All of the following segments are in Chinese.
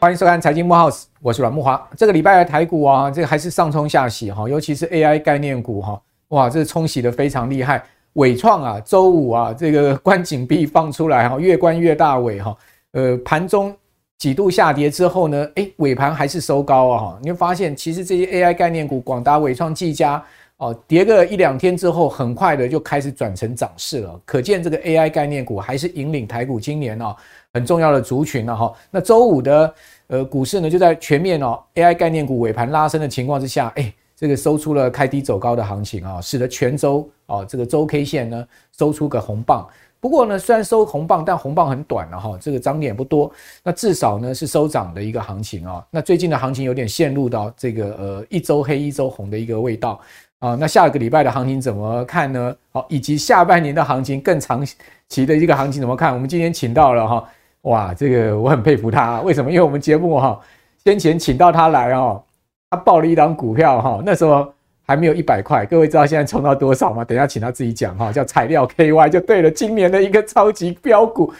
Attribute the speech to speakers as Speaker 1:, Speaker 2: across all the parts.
Speaker 1: 欢迎收看财经慕 House，我是阮木华。这个礼拜的台股啊，这个还是上冲下洗哈，尤其是 AI 概念股哈，哇，这冲洗的非常厉害。纬创啊，周五啊，这个关禁闭放出来哈，越关越大尾哈。呃，盘中几度下跌之后呢，诶，尾盘还是收高啊哈。你会发现，其实这些 AI 概念股，广达、纬创、技嘉哦，跌个一两天之后，很快的就开始转成涨势了。可见这个 AI 概念股还是引领台股今年哦很重要的族群了哈。那周五的。呃，股市呢就在全面哦 AI 概念股尾盘拉升的情况之下，哎，这个收出了开低走高的行情啊，使得全周哦这个周 K 线呢收出个红棒。不过呢，虽然收红棒，但红棒很短了哈，这个涨点不多。那至少呢是收涨的一个行情啊。那最近的行情有点陷入到这个呃一周黑一周红的一个味道啊。那下个礼拜的行情怎么看呢？好，以及下半年的行情更长期的一个行情怎么看？我们今天请到了哈。哇，这个我很佩服他，为什么？因为我们节目哈，先前请到他来哦，他报了一档股票哈，那时候还没有一百块，各位知道现在冲到多少吗？等下请他自己讲哈，叫材料 KY 就对了，今年的一个超级标股，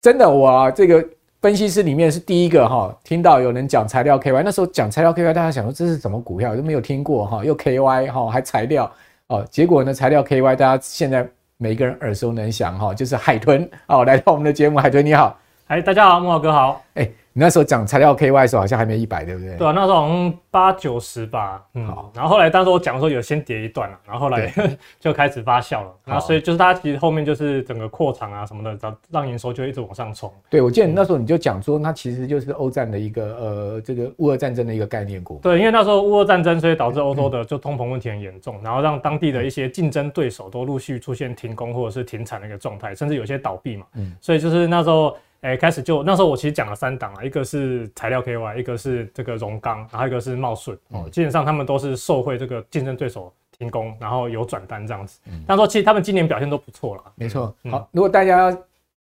Speaker 1: 真的，我这个分析师里面是第一个哈，听到有人讲材料 KY，那时候讲材料 KY，大家想说这是什么股票，都没有听过哈，又 KY 哈，还材料哦，结果呢，材料 KY 大家现在每个人耳熟能详哈，就是海豚哦，来到我们的节目，海豚你好。
Speaker 2: 哎，大家好，木老哥好。
Speaker 1: 哎，你那时候讲材料 KY 的时候，好像还没一百，对不对？
Speaker 2: 对啊，那时候好像八九十吧。嗯，好。然后后来当时我讲的时候，有先跌一段了，然后后来 就开始发酵了。然后所以就是它其实后面就是整个扩厂啊什么的，让营收就一直往上冲。
Speaker 1: 对，我记得你那时候你就讲说，它其实就是欧战的一个呃，这个乌俄战争的一个概念股。
Speaker 2: 对，因为那时候乌俄战争，所以导致欧洲的就通膨问题很严重，然后让当地的一些竞争对手都陆续出现停工或者是停产的一个状态，甚至有些倒闭嘛。嗯，所以就是那时候。哎、欸，开始就那时候我其实讲了三档啊，一个是材料 KY，一个是这个荣刚，然后一个是茂顺哦，基本上他们都是受惠这个竞争对手停工，然后有转单这样子。但说其实他们今年表现都不错了。
Speaker 1: 没错，好，如果大家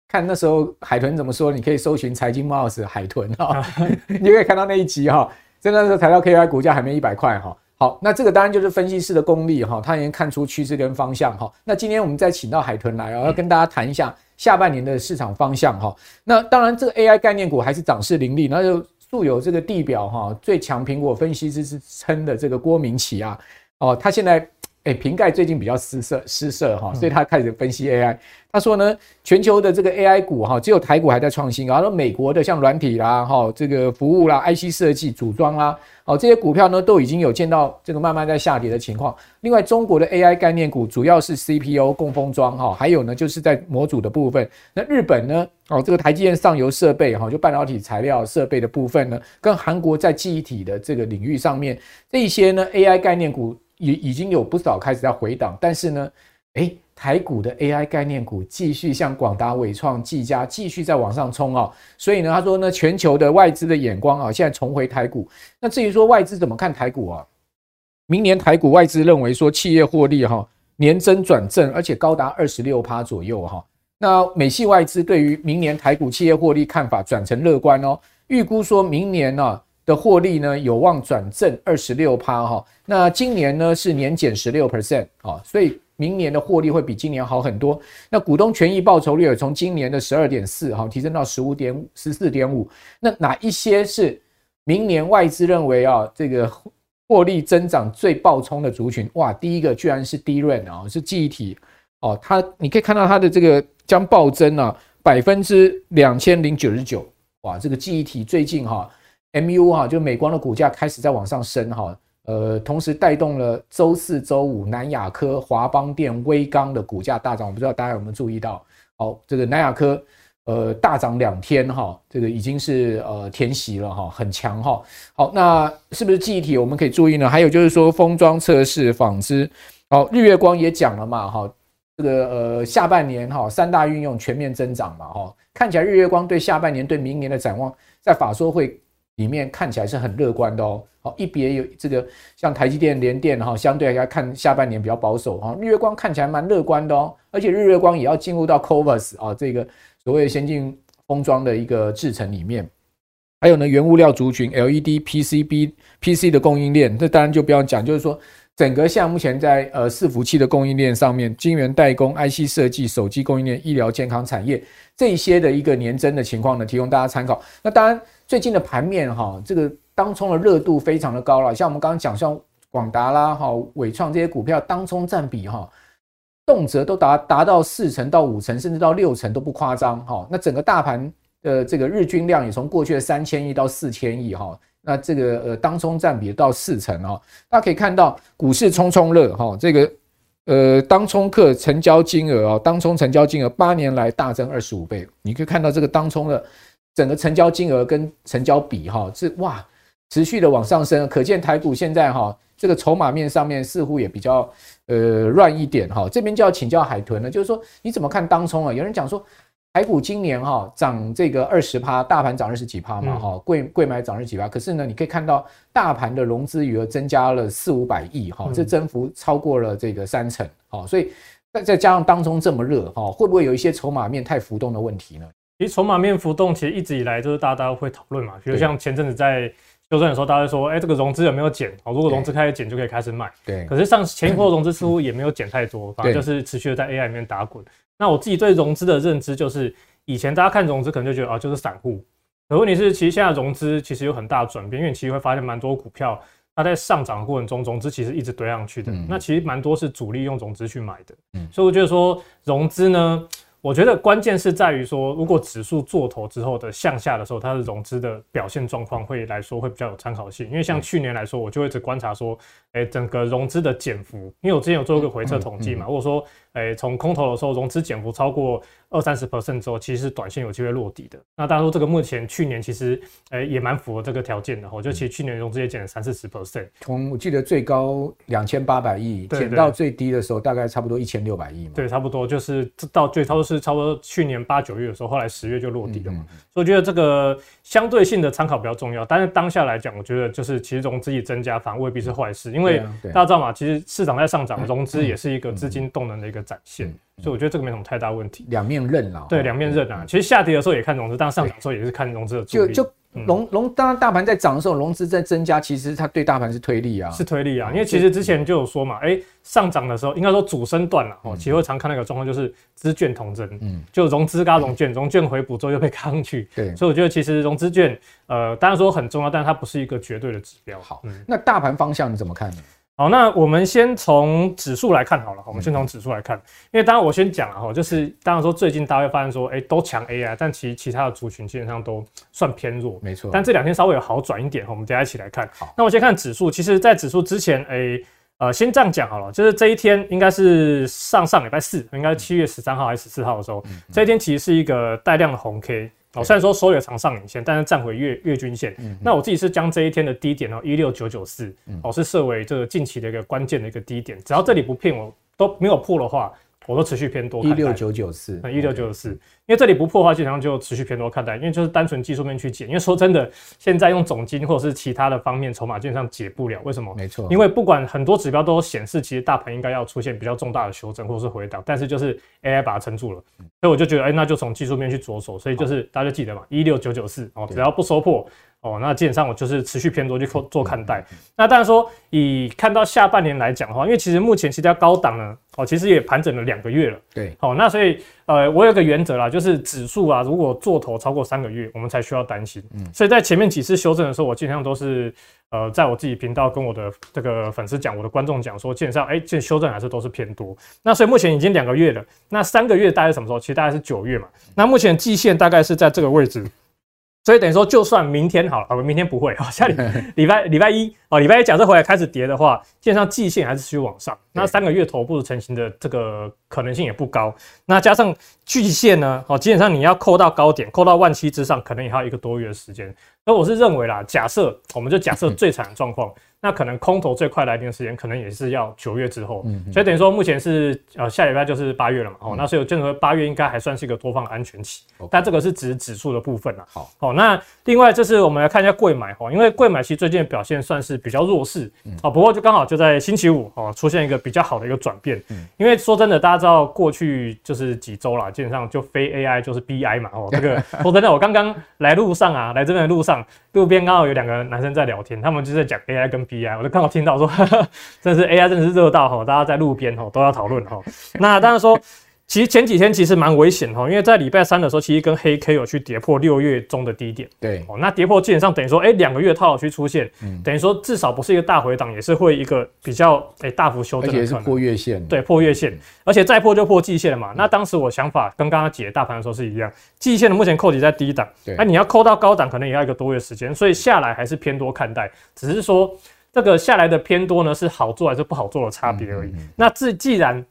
Speaker 1: 看那时候海豚怎么说，你可以搜寻财经慕 House 海豚哈，你就可以看到那一集哈，真的是材料 KY 股价还没一百块哈。好，那这个当然就是分析师的功力哈，他已经看出趋势跟方向哈。那今天我们再请到海豚来啊，要跟大家谈一下。下半年的市场方向哈，那当然这个 AI 概念股还是涨势凌厉，那就素有这个地表哈最强苹果分析师之称的这个郭明奇啊，哦，他现在。哎，瓶盖最近比较失色失色哈，所以他开始分析 AI。他说呢，全球的这个 AI 股哈，只有台股还在创新。然后美国的像软体啦、哈这个服务啦、IC 设计组装啦，哦这些股票呢都已经有见到这个慢慢在下跌的情况。另外，中国的 AI 概念股主要是 CPU 供封装哈，还有呢就是在模组的部分。那日本呢，哦这个台积电上游设备哈，就半导体材料设备的部分呢，跟韩国在记忆体的这个领域上面，这一些呢 AI 概念股。已已经有不少开始在回档，但是呢，诶，台股的 AI 概念股继续向广达、伟创、技嘉继续在往上冲啊，所以呢，他说呢，全球的外资的眼光啊，现在重回台股。那至于说外资怎么看台股啊？明年台股外资认为说企业获利哈年增转正，而且高达二十六趴左右哈。那美系外资对于明年台股企业获利看法转成乐观哦，预估说明年呢。的获利呢有望转正二十六趴哈，那今年呢是年减十六 percent 啊，所以明年的获利会比今年好很多。那股东权益报酬率也从今年的十二点四哈提升到十五点十四点五。那哪一些是明年外资认为啊这个获利增长最暴冲的族群？哇，第一个居然是 DRAM 啊，是记忆体哦，它你可以看到它的这个将暴增啊百分之两千零九十九哇，这个记忆体最近哈。MU 哈，就美光的股价开始在往上升哈，呃，同时带动了周四、周五南亚科、华邦电、威刚的股价大涨。我不知道大家有没有注意到？好，这个南亚科呃大涨两天哈，这个已经是呃填息了哈，很强哈。好，那是不是记忆体我们可以注意呢？还有就是说封装测试、纺织，好，日月光也讲了嘛哈，这个呃下半年哈三大运用全面增长嘛哈，看起来日月光对下半年对明年的展望在法说会。里面看起来是很乐观的哦，好，一别有这个像台积电、联电哈，相对来看下半年比较保守哈。日月光看起来蛮乐观的哦，而且日月光也要进入到 Covers 啊这个所谓先进封装的一个制程里面，还有呢原物料族群 LED、PCB、PC 的供应链，这当然就不要讲，就是说整个像目前在呃伺服器的供应链上面，晶圆代工、IC 设计、手机供应链、医疗健康产业这一些的一个年增的情况呢，提供大家参考。那当然，最近的盘面哈，这个当冲的热度非常的高了，像我们刚刚讲，像广达啦、哈伟创这些股票，当冲占比哈，动辄都达达到四成到五成，甚至到六成都不夸张哈。那整个大盘的这个日均量也从过去的三千亿到四千亿哈。那这个呃，当冲占比到四成哦，大家可以看到股市冲冲乐哈，这个呃，当冲客成交金额啊，当冲成交金额八年来大增二十五倍，你可以看到这个当冲的整个成交金额跟成交比哈，是哇持续的往上升，可见台股现在哈这个筹码面上面似乎也比较呃乱一点哈，这边就要请教海豚了，就是说你怎么看当冲啊？有人讲说。台股今年哈涨这个二十趴，大盘涨二十几趴嘛哈，贵贵买涨二十几趴。可是呢，你可以看到大盘的融资余额增加了四五百亿哈，这增幅超过了这个三成哈。所以再再加上当中这么热哈，会不会有一些筹码面太浮动的问题呢？
Speaker 2: 其实筹码面浮动，其实一直以来就是大家会讨论嘛。比如像前阵子在修正的时候，大家说，哎，这个融资有没有减？哦，如果融资开始减，就可以开始买。对。可是上前一波融资 似乎也没有减太多，反正就是持续的在 AI 里面打滚。那我自己对融资的认知就是，以前大家看融资可能就觉得啊，就是散户。可问题是，其实现在融资其实有很大的转变，因为你其实会发现蛮多股票它在上涨的过程中，融资其实一直堆上去的。那其实蛮多是主力用融资去买的。所以我觉得说融资呢。我觉得关键是在于说，如果指数做头之后的向下的时候，它的融资的表现状况会来说会比较有参考性。因为像去年来说，我就会一直观察说，哎，整个融资的减幅，因为我之前有做一个回测统计嘛，如果说，哎，从空头的时候融资减幅超过二三十 percent 之后，其实是短线有机会落底的。那大家说这个目前去年其实，哎，也蛮符合这个条件的。我觉得其实去年融资也减了三四十 percent，
Speaker 1: 从我记得最高两千八百亿减到最低的时候，大概差不多一千六百亿嘛。
Speaker 2: 对，差不多就是到最高是。差不多去年八九月的时候，后来十月就落地了嘛，所以我觉得这个相对性的参考比较重要。但是当下来讲，我觉得就是其实融资增加反而未必是坏事，因为大家知道嘛，其实市场在上涨，融资也是一个资金动能的一个展现，所以我觉得这个没什么太大问题。
Speaker 1: 两面刃啊，
Speaker 2: 对，两面刃啊。其实下跌的时候也看融资，但上涨的时候也是看融资的。就就
Speaker 1: 融融，当然大盘在涨的时候，融资在增加，其实它对大盘是推力啊，
Speaker 2: 是推力啊。因为其实之前就有说嘛，哎。上涨的时候，应该说主升段了哦。其实会常看那个状况，就是资券同增，嗯，就融资加融券，融券回补之后又被扛上去。对，所以我觉得其实融资券，呃，当然说很重要，但是它不是一个绝对的指标。
Speaker 1: 好，那大盘方向你怎么看呢？
Speaker 2: 好，那我们先从指数来看好了。我们先从指数来看，因为当然我先讲了哈，就是当然说最近大家会发现说，哎，都强 AI，但其其他的族群基本上都算偏弱，没错。但这两天稍微有好转一点，我们大家一起来看。好，那我先看指数，其实在指数之前，哎。呃，先这样讲好了，就是这一天应该是上上礼拜四，应该是七月十三号还是十四号的时候，嗯嗯、这一天其实是一个带量的红 K 哦，虽然说收了长上影线，但是站回月月均线。那我自己是将这一天的低点哦，一六九九四哦，是设为这个近期的一个关键的一个低点，只要这里不骗我都没有破的话。我都持续偏多，
Speaker 1: 一六九九四，
Speaker 2: 一六九九四，因为这里不破的话，基本上就持续偏多看待，因为就是单纯技术面去解。因为说真的，现在用总金或者是其他的方面筹码基本上解不了，为什么？没错，因为不管很多指标都显示，其实大盘应该要出现比较重大的修正或者是回档，但是就是 AI 把它撑住了，所以我就觉得，哎，那就从技术面去着手。所以就是大家就记得嘛，一六九九四哦，只要不收破。哦，那基本上我就是持续偏多去做看待。那当然说，以看到下半年来讲的话，因为其实目前其实高档呢，哦，其实也盘整了两个月了。对，好，那所以呃，我有个原则啦，就是指数啊，如果做头超过三个月，我们才需要担心。嗯，所以在前面几次修正的时候，我基本上都是呃，在我自己频道跟我的这个粉丝讲，我的观众讲说，基本上哎，这修正还是都是偏多。那所以目前已经两个月了，那三个月大概是什么时候？其实大概是九月嘛。那目前季线大概是在这个位置。所以等于说，就算明天好了，我们明天不会啊。下礼礼拜礼拜一啊，礼拜一假设回来开始跌的话，基本上季线还是继续往上。那三个月头部成型的这个可能性也不高。那加上季线呢，哦，基本上你要扣到高点，扣到万七之上，可能也还有一个多月的时间。所以我是认为啦，假设我们就假设最惨的状况。那可能空头最快来临的时间，可能也是要九月之后，嗯，所以等于说目前是呃下礼拜就是八月了嘛，哦，那所以我认为八月应该还算是一个多方安全期，但这个是指指数的部分了，好，好，那另外就是我们来看一下柜买哈，因为柜买其实最近的表现算是比较弱势，哦，不过就刚好就在星期五哦出现一个比较好的一个转变，因为说真的，大家知道过去就是几周啦，基本上就非 AI 就是 BI 嘛，哦，这个 说真的，我刚刚来路上啊，来这边的路上，路边刚好有两个男生在聊天，他们就在讲 AI 跟 BI。CPI，我就刚好听到说，呵 呵真是 AI 真的是热到哈，大家在路边哈都要讨论哈。那当然说。其实前几天其实蛮危险哈，因为在礼拜三的时候，其实跟黑 K 有去跌破六月中的低点。
Speaker 1: 对
Speaker 2: 哦，那跌破基本上等于说，哎，两个月套牢区出现，嗯，等于说至少不是一个大回档，也是会一个比较哎大幅修正的。
Speaker 1: 而且是破月线。
Speaker 2: 对，破月线，而且再破就破季线了嘛。那当时我想法跟刚刚解大盘的时候是一样，季线的目前扣底在低档，对，那你要扣到高档，可能也要一个多月时间，所以下来还是偏多看待，只是说这个下来的偏多呢是好做还是不好做的差别而已。那自既然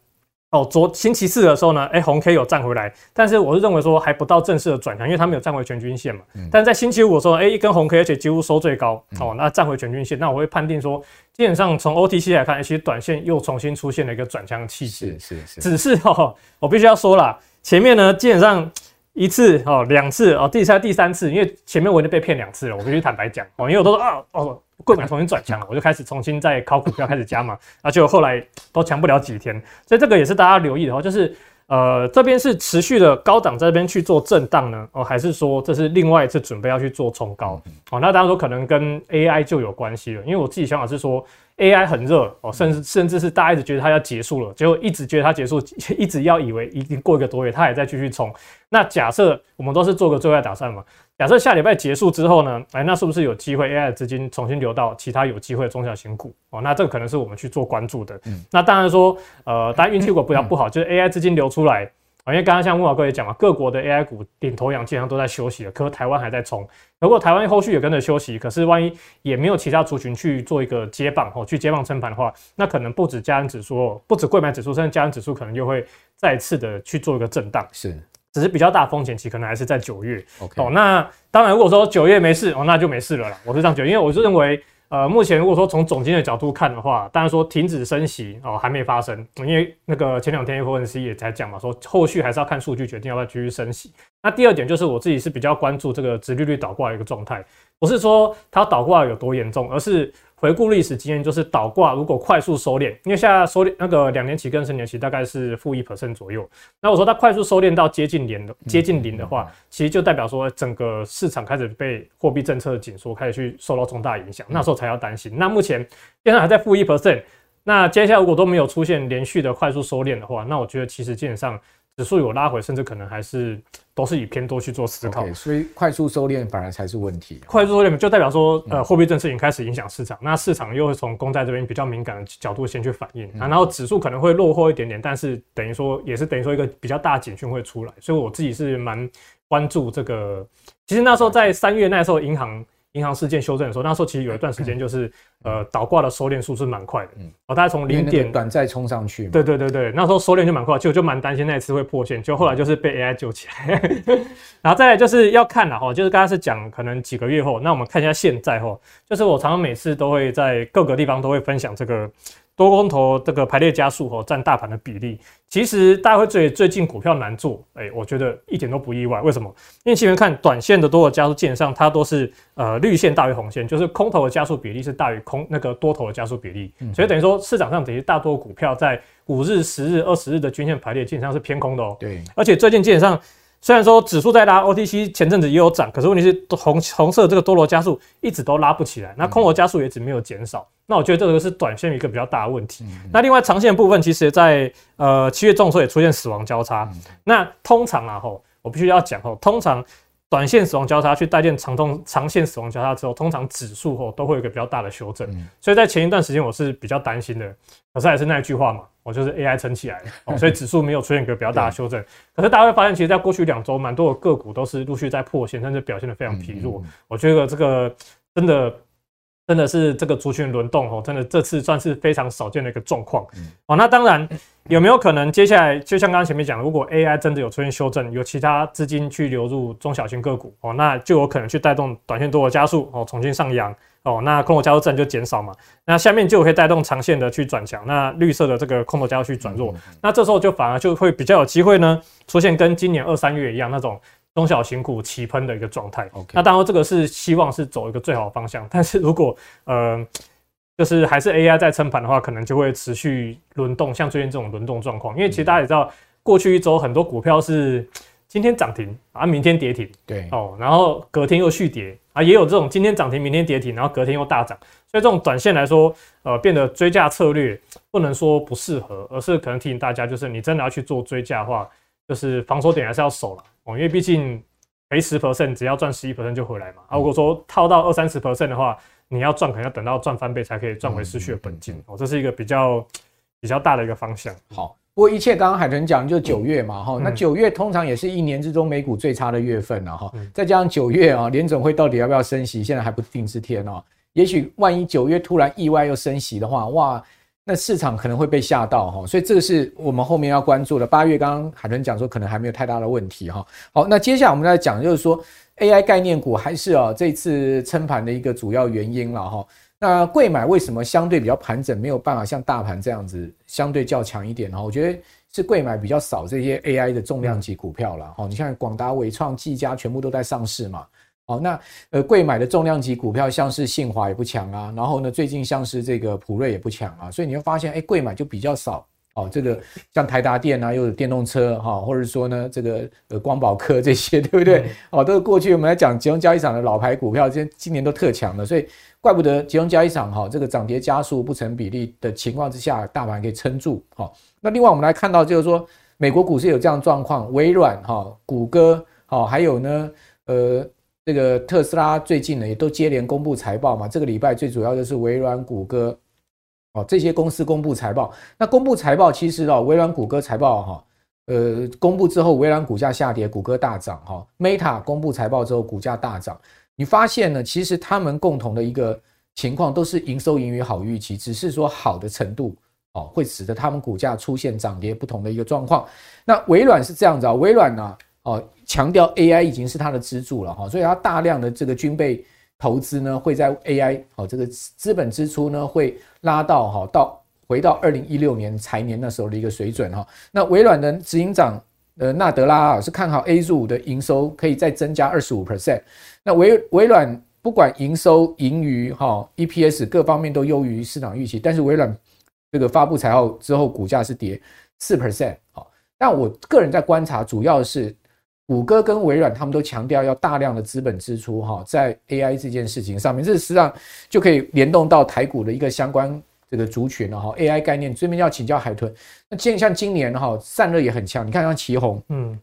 Speaker 2: 哦，昨星期四的时候呢，哎，红 K 有站回来，但是我是认为说还不到正式的转强，因为它没有站回全均线嘛。嗯、但在星期五的时候，哎，一根红 K，而且几乎收最高，哦，那站回全均线，那我会判定说，基本上从 OTC 来看，其实短线又重新出现了一个转强的气势。是是是。只是哦，我必须要说啦，前面呢，基本上一次哦，两次哦，第三第三次，因为前面我已经被骗两次了，我必须坦白讲哦，因为我都说啊哦。柜买重新转强了，我就开始重新再考股票开始加码，那就后来都强不了几天，所以这个也是大家留意的话，就是呃这边是持续的高档在这边去做震荡呢，哦还是说这是另外一次准备要去做冲高？哦，那当然说可能跟 AI 就有关系了，因为我自己想法是说 AI 很热哦，甚至甚至是大家一直觉得它要结束了，结果一直觉得它结束，一直要以为已经过一个多月，它还在继续冲。那假设我们都是做个最坏打算嘛？假设下礼拜结束之后呢，哎，那是不是有机会 AI 的资金重新流到其他有机会的中小型股哦？那这个可能是我们去做关注的。嗯，那当然说，呃，当然运气如果比较不好，就是 AI 资金流出来啊，因为刚刚像木老哥也讲嘛，各国的 AI 股领头羊基本上都在休息了，可是台湾还在冲。如果台湾后续也跟着休息，可是万一也没有其他族群去做一个接棒哦，去接棒撑盘的话，那可能不止加权指数，不止柜买指数，甚至加权指数可能就会再次的去做一个震荡。是。只是比较大风险期，可能还是在九月。Okay. 哦，那当然，如果说九月没事哦，那就没事了啦。我是这样觉得，因为我是认为，呃，目前如果说从总经的角度看的话，当然说停止升息哦还没发生，因为那个前两天 FOMC 也才讲嘛，说后续还是要看数据决定要不要继续升息。那第二点就是我自己是比较关注这个殖利率倒挂的一个状态，不是说它倒挂有多严重，而是。回顾历史经验，就是倒挂如果快速收敛，因为现在收敛那个两年期跟十年期大概是负一 percent 左右。那我说它快速收敛到接近零的接近零的话，其实就代表说整个市场开始被货币政策的紧缩开始去受到重大影响，那时候才要担心。那目前现在还在负一 percent，那接下来如果都没有出现连续的快速收敛的话，那我觉得其实基本上。指数有拉回，甚至可能还是都是以偏多去做思考，okay,
Speaker 1: 所以快速收敛反而才是问题。
Speaker 2: 快速收敛就代表说，呃，货币政策已经开始影响市场，那市场又会从公债这边比较敏感的角度先去反应，然后指数可能会落后一点点，但是等于说也是等于说一个比较大警讯会出来，所以我自己是蛮关注这个。其实那时候在三月那时候，银行。银行事件修正的时候，那时候其实有一段时间 就是，呃，倒挂的收敛速是蛮快的，嗯，哦，大概从零点
Speaker 1: 短债冲上去，
Speaker 2: 对对对对，那时候收敛就蛮快，就就蛮担心那一次会破线，就后来就是被 AI 救起来，然后再来就是要看了哈，就是刚刚是讲可能几个月后，那我们看一下现在哈，就是我常常每次都会在各个地方都会分享这个。多空头这个排列加速哦，占大盘的比例，其实大家会最最近股票难做，哎，我觉得一点都不意外。为什么？因为前面看短线的多头加速，基本上它都是呃绿线大于红线，就是空头的加速比例是大于空那个多头的加速比例，所以等于说市场上等于大多股票在五日、十日、二十日的均线排列基本上是偏空的哦。对，而且最近基本上。虽然说指数在拉，OTC 前阵子也有涨，可是问题是红红色这个多头加速一直都拉不起来，那空头加速也一直没有减少，那我觉得这个是短线一个比较大的问题。那另外长线的部分，其实在呃七月中的时候也出现死亡交叉，那通常啊吼，我必须要讲吼，通常。短线死亡交叉去带动长痛长线死亡交叉之后，通常指数后都会有一个比较大的修正，所以在前一段时间我是比较担心的。可是还是那一句话嘛，我就是 AI 撑起来了，所以指数没有出现一个比较大的修正。可是大家会发现，其实在过去两周，蛮多的个股都是陆续在破线，甚至表现的非常疲弱。我觉得这个真的。真的是这个族群轮动哦，真的这次算是非常少见的一个状况哦。那当然有没有可能接下来就像刚刚前面讲的，如果 AI 真的有出现修正，有其他资金去流入中小型个股哦，那就有可能去带动短线多的加速哦，重新上扬哦。那空头加速阵就减少嘛，那下面就可以带动长线的去转强，那绿色的这个空头加速去转弱，那这时候就反而就会比较有机会呢，出现跟今年二三月一样那种。中小型股齐喷的一个状态.那当然这个是希望是走一个最好的方向，但是如果呃就是还是 AI 在撑盘的话，可能就会持续轮动，像最近这种轮动状况，因为其实大家也知道，过去一周很多股票是今天涨停啊，明天跌停，对哦，然后隔天又续跌啊，也有这种今天涨停，明天跌停，然后隔天又大涨。所以这种短线来说，呃，变得追价策略不能说不适合，而是可能提醒大家，就是你真的要去做追价的话，就是防守点还是要守了哦，因为毕竟赔十 percent 只要赚十一 percent 就回来嘛。啊，如果说套到二三十 percent 的话，你要赚可能要等到赚翻倍才可以赚回失去的本金哦，这是一个比较比较大的一个方向。
Speaker 1: 好。不过一切刚刚海豚讲就九月嘛哈，
Speaker 2: 嗯、
Speaker 1: 那九月通常也是一年之中美股最差的月份了哈，再加上九月啊，联总会到底要不要升息，现在还不定之天哦。也许万一九月突然意外又升息的话，哇，那市场可能会被吓到哈，所以这个是我们后面要关注的。八月刚刚海豚讲说可能还没有太大的问题哈。好，那接下来我们来讲就是说 AI 概念股还是啊这次撑盘的一个主要原因了哈。那贵买为什么相对比较盘整，没有办法像大盘这样子相对较强一点呢？我觉得是贵买比较少这些 AI 的重量级股票了。哦，你像广达、伟创、技嘉全部都在上市嘛。哦，那呃贵买的重量级股票像是信华也不强啊，然后呢最近像是这个普瑞也不强啊，所以你会发现，哎，贵买就比较少。哦，这个像台达电啊，又有电动车哈，或者说呢，这个呃光宝科这些，对不对？哦，都是过去我们来讲集中交易场的老牌股票，今今年都特强的，所以怪不得集中交易场哈，这个涨跌加速不成比例的情况之下，大盘可以撑住。好，那另外我们来看到就是说，美国股市有这样状况，微软哈、谷歌好，还有呢，呃，这个特斯拉最近呢也都接连公布财报嘛，这个礼拜最主要就是微软、谷歌。哦，这些公司公布财报，那公布财报其实哦，微软、谷歌财报哈，呃，公布之后，微软股价下跌，谷歌大涨哈。Meta 公布财报之后，股价大涨。你发现呢，其实他们共同的一个情况都是营收盈余好预期，只是说好的程度哦，会使得他们股价出现涨跌不同的一个状况。那微软是这样子啊，微软呢，哦，强调 AI 已经是它的支柱了哈，所以它大量的这个军备。投资呢会在 AI 好，这个资本支出呢会拉到哈，到回到二零一六年财年那时候的一个水准哈。那微软的执行长呃纳德拉啊是看好 A 股的营收可以再增加二十五 percent。那微微软不管营收盈余哈 EPS 各方面都优于市场预期，但是微软这个发布财报之后股价是跌四 percent 好。但我个人在观察，主要是。谷歌跟微软，他们都强调要大量的资本支出哈，在 AI 这件事情上面，这实际上就可以联动到台股的一个相关这个族群了哈。AI 概念这边要请教海豚，那今像今年哈散热也很强，你看像奇鋐，嗯，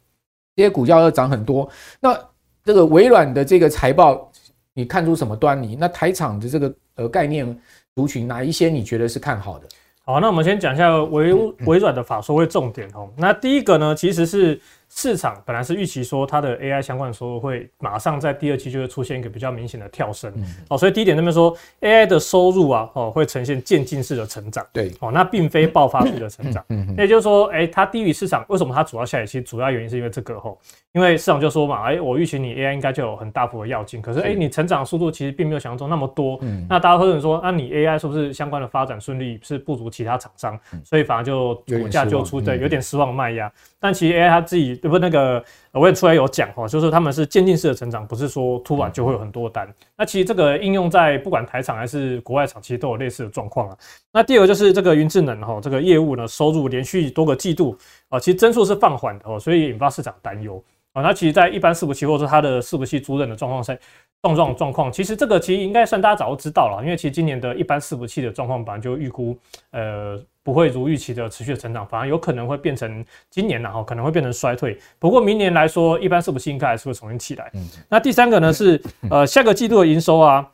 Speaker 1: 这些股价要涨很多。那这个微软的这个财报，你看出什么端倪？那台厂的这个呃概念族群，哪一些你觉得是看好的？
Speaker 2: 好，那我们先讲一下微微软的法说会重点哦。那第一个呢，其实是。市场本来是预期说它的 AI 相关的收入会马上在第二期就会出现一个比较明显的跳升，哦，所以第一点那边说 AI 的收入啊，哦，会呈现渐进式的成长，对，哦，那并非爆发式的成长，嗯，也就是说，哎，它低于市场，为什么它主要下跌？其实主要原因是因为这个吼，因为市场就说嘛，哎，我预期你 AI 应该就有很大幅的要进，可是哎，你成长速度其实并没有想象中那么多，嗯，那大家会问说，那你 AI 是不是相关的发展顺利是不如其他厂商，所以反而就股价就出对有点失望卖压，但其实 AI 它自己对不那个。我也出来有讲哈，就是他们是渐进式的成长，不是说突然就会有很多单。那其实这个应用在不管台厂还是国外厂，其实都有类似的状况啊。那第二个就是这个云智能哈，这个业务呢收入连续多个季度啊，其实增速是放缓的哦，所以引发市场担忧啊。那其实，在一般伺服器或者它的伺服器租赁的状况下，状状状况，其实这个其实应该算大家早就知道了，因为其实今年的一般伺服器的状况本来就预估呃。不会如预期的持续的成长，反而有可能会变成今年然后可能会变成衰退。不过明年来说，一般是不是应该还是会重新起来？嗯那第三个呢是呃下个季度的营收啊。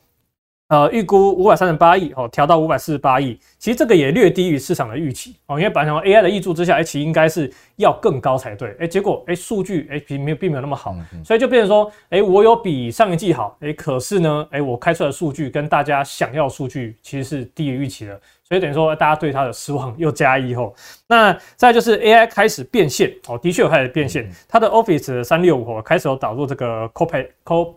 Speaker 2: 呃，预估五百三十八亿哦，调到五百四十八亿，其实这个也略低于市场的预期哦，因为本来想 AI 的挹注之下，其实应该是要更高才对，哎，结果哎数据哎并没有并没有那么好，所以就变成说，哎，我有比上一季好，哎，可是呢，哎，我开出来的数据跟大家想要数据其实是低于预期的。所以等于说，大家对它的失望又加一后，那再就是 AI 开始变现哦，的确有开始变现。它的 Office 三六五哦，开始有导入这个 Copilot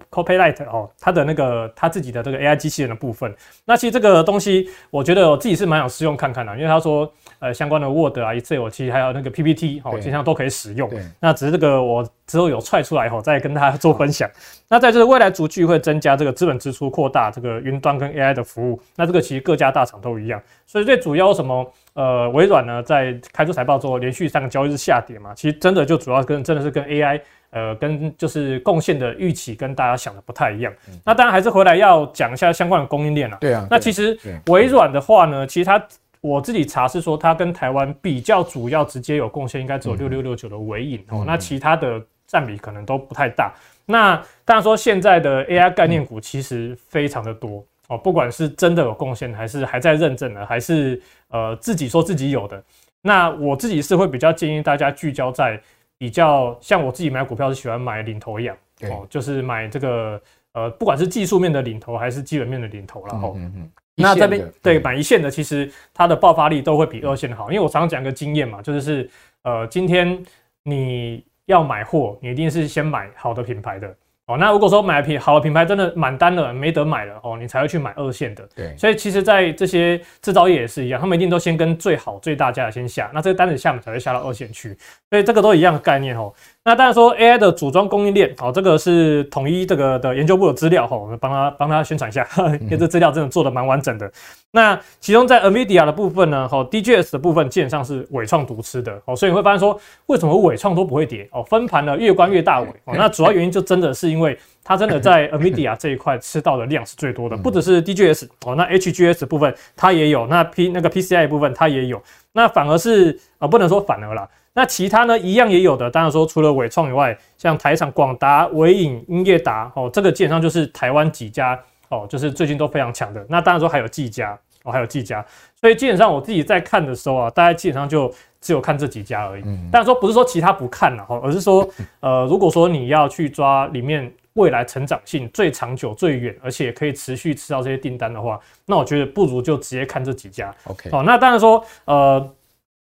Speaker 2: Copilot 哦，它的那个它自己的这个 AI 机器人的部分。那其实这个东西，我觉得我自己是蛮想试用看看的，因为他说，呃，相关的 Word 啊、Excel，其实还有那个 PPT 哦，经常都可以使用。那只是这个我。之后有踹出来以后再跟大家做分享。那再就是未来逐句会增加这个资本支出，扩大这个云端跟 AI 的服务。那这个其实各家大厂都一样。所以最主要什么？呃，微软呢在开出财报之后，连续三个交易日下跌嘛，其实真的就主要跟真的是跟 AI 呃跟就是贡献的预期跟大家想的不太一样。嗯、那当然还是回来要讲一下相关的供应链了。
Speaker 1: 对啊。
Speaker 2: 那其实微软的话呢，其实它我自己查是说，它跟台湾比较主要直接有贡献，应该只有六六六九的纬颖哦。那其他的占比可能都不太大。那当然说现在的 AI 概念股其实非常的多。哦，不管是真的有贡献，还是还在认证的，还是呃自己说自己有的，那我自己是会比较建议大家聚焦在比较像我自己买股票是喜欢买领头羊，哦，就是买这个呃不管是技术面的领头还是基本面的领头，然后嗯嗯，那这边对买一线的，其实它的爆发力都会比二线好，因为我常常讲一个经验嘛，就是是呃今天你要买货，你一定是先买好的品牌的。哦，那如果说买品好的品牌真的满单了，没得买了哦，你才会去买二线的。对，所以其实，在这些制造业也是一样，他们一定都先跟最好最大家的先下，那这个单子下面才会下到二线去，所以这个都一样的概念哦。那当然说 AI 的组装供应链，哦，这个是统一这个的研究部的资料哈，我们帮他帮他宣传一下，因为这资料真的做的蛮完整的。那其中在 NVIDIA 的部分呢，哈，DGS 的部分基本上是纬创独吃的，哦，所以你会发现说，为什么纬创都不会跌？哦，分盘呢越关越大尾，哦，那主要原因就真的是因为它真的在 NVIDIA 这一块吃到的量是最多的，不只是 DGS 哦，那 HGS 部分它也有，那 P 那个 PCI 部分它也有，那反而是啊，不能说反而啦。那其他呢，一样也有的。当然说，除了纬创以外，像台厂广达、伟影、英业达，哦，这个基本上就是台湾几家哦，就是最近都非常强的。那当然说还有技嘉哦，还有技嘉。所以基本上我自己在看的时候啊，大家基本上就只有看这几家而已。嗯。但是说不是说其他不看了哈，而是说呃，如果说你要去抓里面未来成长性最长久、最远，而且可以持续吃到这些订单的话，那我觉得不如就直接看这几家。OK。哦，那当然说呃。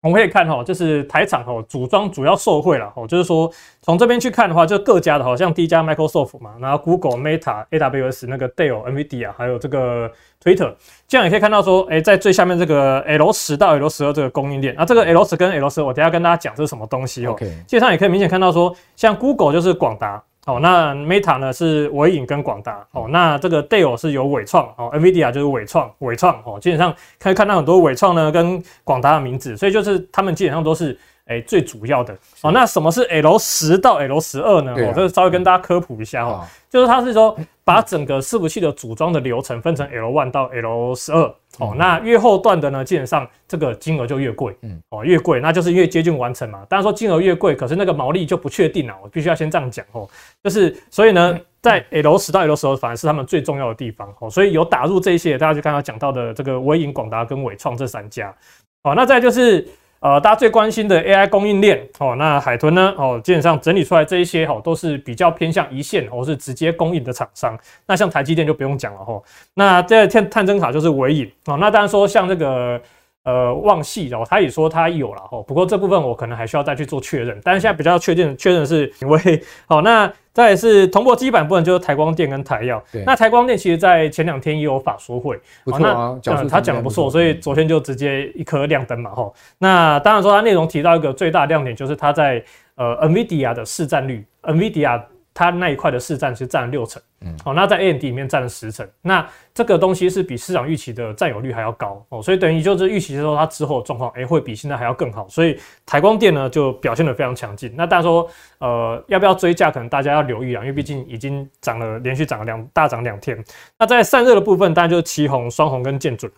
Speaker 2: 我们可以看哈，就是台厂哈组装主要受惠了哈，就是说从这边去看的话，就各家的，好像第一家 Microsoft 嘛，然后 Google、Meta、AWS 那个 Dell、NVIDIA，还有这个 Twitter，这样也可以看到说，哎，在最下面这个 L 十到 L 十二这个供应链，那这个 L 十跟 L 十二，我等下跟大家讲这是什么东西哦。OK，基本上也可以明显看到说，像 Google 就是广达。哦，那 Meta 呢是伟影跟广达，哦，那这个 d a l e 是有伟创，哦，NVIDIA 就是伟创，伟创，哦，基本上可以看到很多伟创呢跟广达的名字，所以就是他们基本上都是。哎，最主要的哦，那什么是 L 十到 L 十二呢？我、啊。哦、这稍微跟大家科普一下哈，哦、就是它是说把整个伺服器的组装的流程分成 L one 到 L 十二哦，那越后段的呢，基本上这个金额就越贵，嗯，哦，越贵，那就是越接近完成嘛。当然说金额越贵，可是那个毛利就不确定了，我必须要先这样讲哦，就是所以呢，在 L 十到 L 十二反而是他们最重要的地方哦，所以有打入这些，大家就刚刚讲到的这个微影、广达跟纬创这三家，哦，那再就是。呃，大家最关心的 AI 供应链哦，那海豚呢哦，基本上整理出来这一些哦，都是比较偏向一线或是直接供应的厂商。那像台积电就不用讲了哈。那这个探针卡就是尾影哦。那当然说像这个。呃，旺矽哦，他也说他有了哦，不过这部分我可能还需要再去做确认。但是现在比较确定确认是因为好，那再来是铜箔基板部分，就是台光电跟台药。对那台光电其实在前两天也有法说会，不错啊，他讲的不错，所以昨天就直接一颗亮灯嘛哈。那当然说他内容提到一个最大亮点，就是他在呃 NVIDIA 的市占率，NVIDIA。它那一块的市占是占了六成，嗯，哦，那在 AMD 里面占了十成，那这个东西是比市场预期的占有率还要高哦，所以等于就是预期说它之后的状况，诶会比现在还要更好，所以台光电呢就表现得非常强劲。那大家说，呃，要不要追价？可能大家要留意啊，因为毕竟已经涨了，连续涨了两大涨两天。那在散热的部分，当然就是旗红、双红跟建准。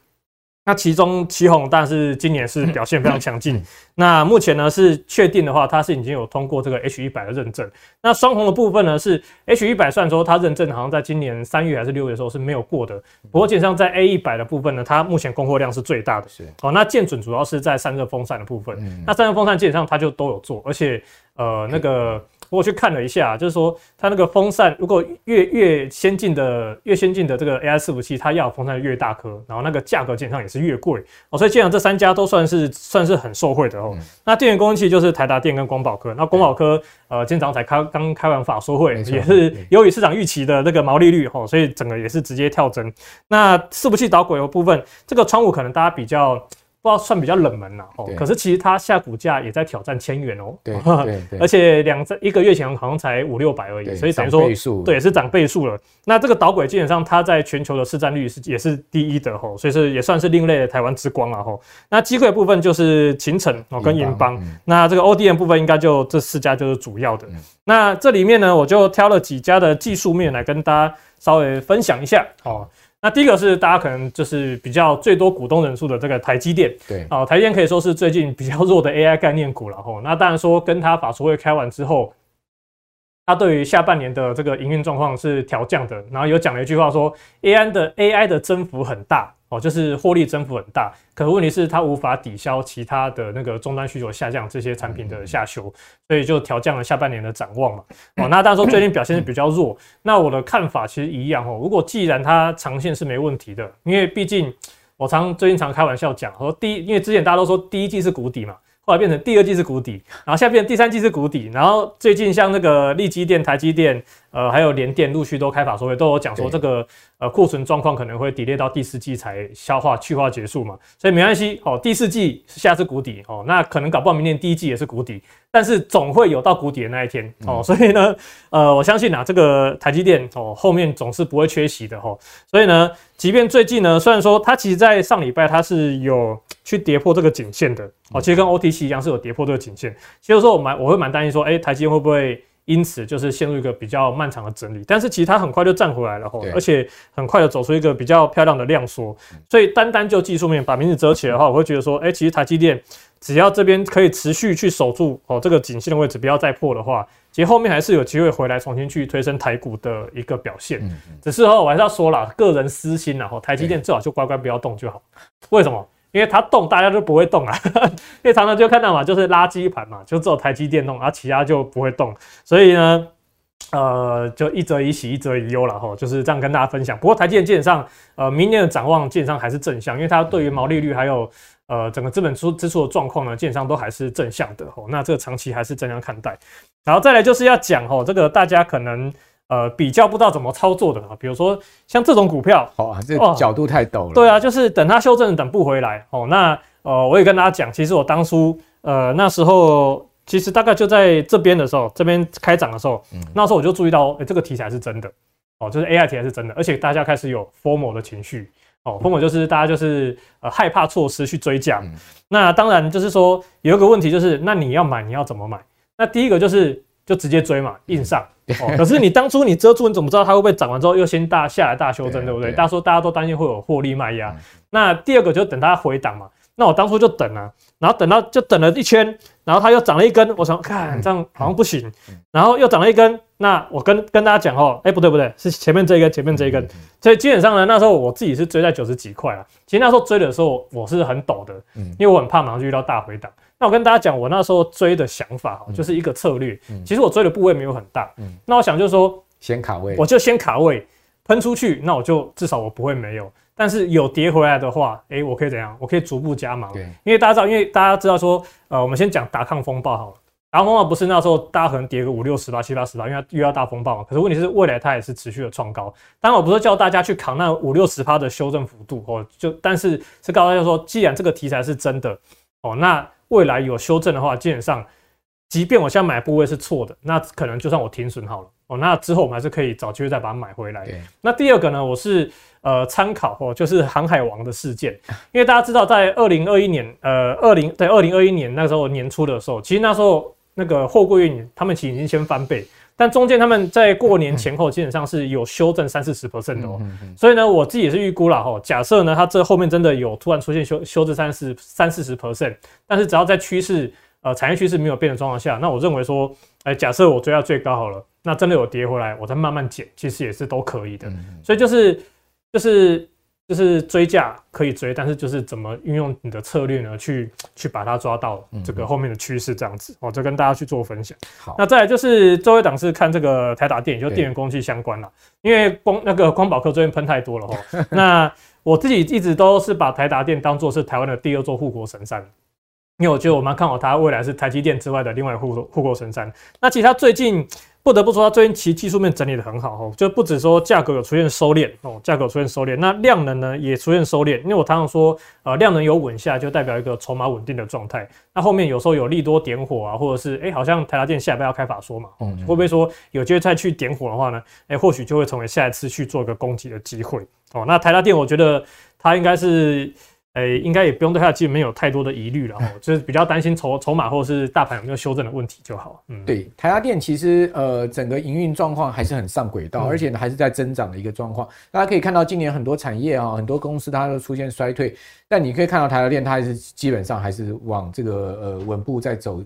Speaker 2: 那其中奇鋐，但是今年是表现非常强劲。那目前呢是确定的话，它是已经有通过这个 H 一百的认证。那双红的部分呢是 H 一百，虽然说它认证好像在今年三月还是六月的时候是没有过的。不过基本上在 A 一百的部分呢，它目前供货量是最大的。是哦，那建准主要是在散热风扇的部分。那散热风扇基本上它就都有做，而且呃那个。我去看了一下，就是说它那个风扇，如果越越先进的越先进的这个 AI 伺服器，它要风扇越大颗，然后那个价格基本上也是越贵哦。所以基本上这三家都算是算是很受惠的哦。嗯、那电源供应器就是台达电跟光宝科，那光宝科呃今天早上才开刚开完法说会，也是由于市场预期的那个毛利率哦，所以整个也是直接跳增。那伺服器导轨的部分，这个窗户可能大家比较。不知道算比较冷门了哦。可是其实它下股价也在挑战千元哦。
Speaker 1: 对 对对。
Speaker 2: 而且两一个月前好像才五六百而已，所以等于说对是涨倍数了。那这个导轨基本上它在全球的市占率是也是第一的吼，所以是也算是另类的台湾之光了吼。那机会部分就是勤诚哦跟银邦，那这个 ODM 部分应该就这四家就是主要的。那这里面呢，我就挑了几家的技术面来跟大家稍微分享一下哦。那第一个是大家可能就是比较最多股东人数的这个台积电，
Speaker 1: 对，
Speaker 2: 啊，台积电可以说是最近比较弱的 AI 概念股了吼。那当然说跟他法说会开完之后，他对于下半年的这个营运状况是调降的，然后有讲了一句话说，AI 的 AI 的增幅很大。哦，就是获利增幅很大，可问题是它无法抵消其他的那个终端需求下降这些产品的下修，所以就调降了下半年的展望嘛。哦，那当然说最近表现是比较弱，那我的看法其实一样哦。如果既然它长线是没问题的，因为毕竟我常最近常开玩笑讲，说第一，因为之前大家都说第一季是谷底嘛。后来变成第二季是谷底，然后现在变成第三季是谷底，然后最近像那个利基电、台积电，呃，还有联电陆续都开法说会，都有讲说这个呃库存状况可能会 delay 到第四季才消化去化结束嘛，所以没关系哦，第四季是下次谷底哦，那可能搞不好明年第一季也是谷底，但是总会有到谷底的那一天。哦，所以呢，呃，我相信啊，这个台积电哦后面总是不会缺席的哈，所以呢，即便最近呢，虽然说它其实在上礼拜它是有去跌破这个颈线的。哦，其实跟 OTC 一样是有跌破这个颈线。其实说我蛮我会蛮担心说，哎，台积电会不会因此就是陷入一个比较漫长的整理？但是其实它很快就站回来了，吼，而且很快的走出一个比较漂亮的量缩。所以单单就技术面把名字遮起来的话，我会觉得说，哎，其实台积电只要这边可以持续去守住哦这个颈线的位置，不要再破的话，其实后面还是有机会回来重新去推升台股的一个表现。只是哦，我还是要说了，个人私心然后台积电最好就乖乖不要动就好。为什么？因为它动，大家都不会动啊，因为常常就看到嘛，就是垃圾盘嘛，就只有台积电动，然后其他就不会动，所以呢，呃，就一则以喜，一则以忧了哈，就是这样跟大家分享。不过台积电基本上，呃，明年的展望基本上还是正向，因为它对于毛利率还有呃整个资本出支出的状况呢，基本上都还是正向的吼。那这个长期还是正向看待。然后再来就是要讲吼，这个大家可能。呃，比较不知道怎么操作的啊，比如说像这种股票，
Speaker 1: 哦，这个角度太陡了。
Speaker 2: 对啊，就是等它修正，等不回来哦。那呃，我也跟大家讲，其实我当初呃那时候，其实大概就在这边的时候，这边开涨的时候，那时候我就注意到，哎，这个题材是真的哦，就是 AI 题材是真的，而且大家开始有 formal 的情绪哦，FOMO 就是大家就是呃害怕措施去追价。那当然就是说有一个问题就是，那你要买你要怎么买？那第一个就是就直接追嘛，硬上。哦，可是你当初你遮住，你怎么知道它会不会涨完之后又先大下来大修正，对不对？大家说大家都担心会有获利卖压。那第二个就等它回档嘛。那我当初就等啊，然后等到就等了一圈，然后它又涨了一根，我想看这样好像不行，然后又涨了一根。那我跟跟大家讲哦，哎不对不对，是前面这一根，前面这一根。所以基本上呢，那时候我自己是追在九十几块啊。其实那时候追的时候我是很抖的，因为我很怕马上就遇到大回档。那我跟大家讲，我那时候追的想法哈，就是一个策略。其实我追的部位没有很大。那我想就是说，
Speaker 1: 先卡位，
Speaker 2: 我就先卡位，喷出去，那我就至少我不会没有。但是有跌回来的话，诶，我可以怎样？我可以逐步加码。对，因为大家知道，因为大家知道说，呃，我们先讲达康风暴好了。达康风暴不是那时候大家可能跌个五六十吧，七八十吧，因为它遇到大风暴嘛。可是问题是，未来它也是持续的创高。当然，我不是叫大家去扛那五六十趴的修正幅度哦，就但是是告诉大家说，既然这个题材是真的哦，那。未来有修正的话，基本上，即便我现在买部位是错的，那可能就算我停损好了哦，那之后我们还是可以找机会再把它买回来。那第二个呢，我是呃参考哦，就是航海王的事件，因为大家知道在二零二一年呃二零对二零二一年那时候年初的时候，其实那时候那个货柜运他们其实已经先翻倍。但中间他们在过年前后基本上是有修正三四十 percent 的哦，所以呢，我自己也是预估了哈，假设呢，它这后面真的有突然出现修修正三四三四十 percent，但是只要在趋势呃产业趋势没有变的状况下，那我认为说，哎，假设我追到最高好了，那真的有跌回来，我再慢慢减，其实也是都可以的，所以就是就是。就是追价可以追，但是就是怎么运用你的策略呢？去去把它抓到这个后面的趋势这样子，我就跟大家去做分享。好，那再来就是最后一档是看这个台达电，就电源供气相关了，因为光那个光宝科最近喷太多了哈。那我自己一直都是把台达电当做是台湾的第二座护国神山，因为我觉得我蛮看好它未来是台积电之外的另外护护国神山。那其实它最近。不得不说，它最近其技术面整理的很好哦，就不止说价格有出现收敛哦，价格有出现收敛，那量能呢也出现收敛。因为我常常说，呃，量能有稳下，就代表一个筹码稳定的状态。那后面有时候有利多点火啊，或者是哎、欸，好像台达电下一步要开法说嘛，嗯，会不会说有机会再去点火的话呢？哎、欸，或许就会成为下一次去做一个攻击的机会哦。那台达电，我觉得它应该是。诶，应该也不用对它基本面有太多的疑虑了，就是比较担心筹筹码或者是大盘有没有修正的问题就好。
Speaker 1: 嗯，对，台达电其实呃整个营运状况还是很上轨道，而且呢还是在增长的一个状况。大家可以看到今年很多产业啊，很多公司它都出现衰退，但你可以看到台达电它还是基本上还是往这个呃稳步在走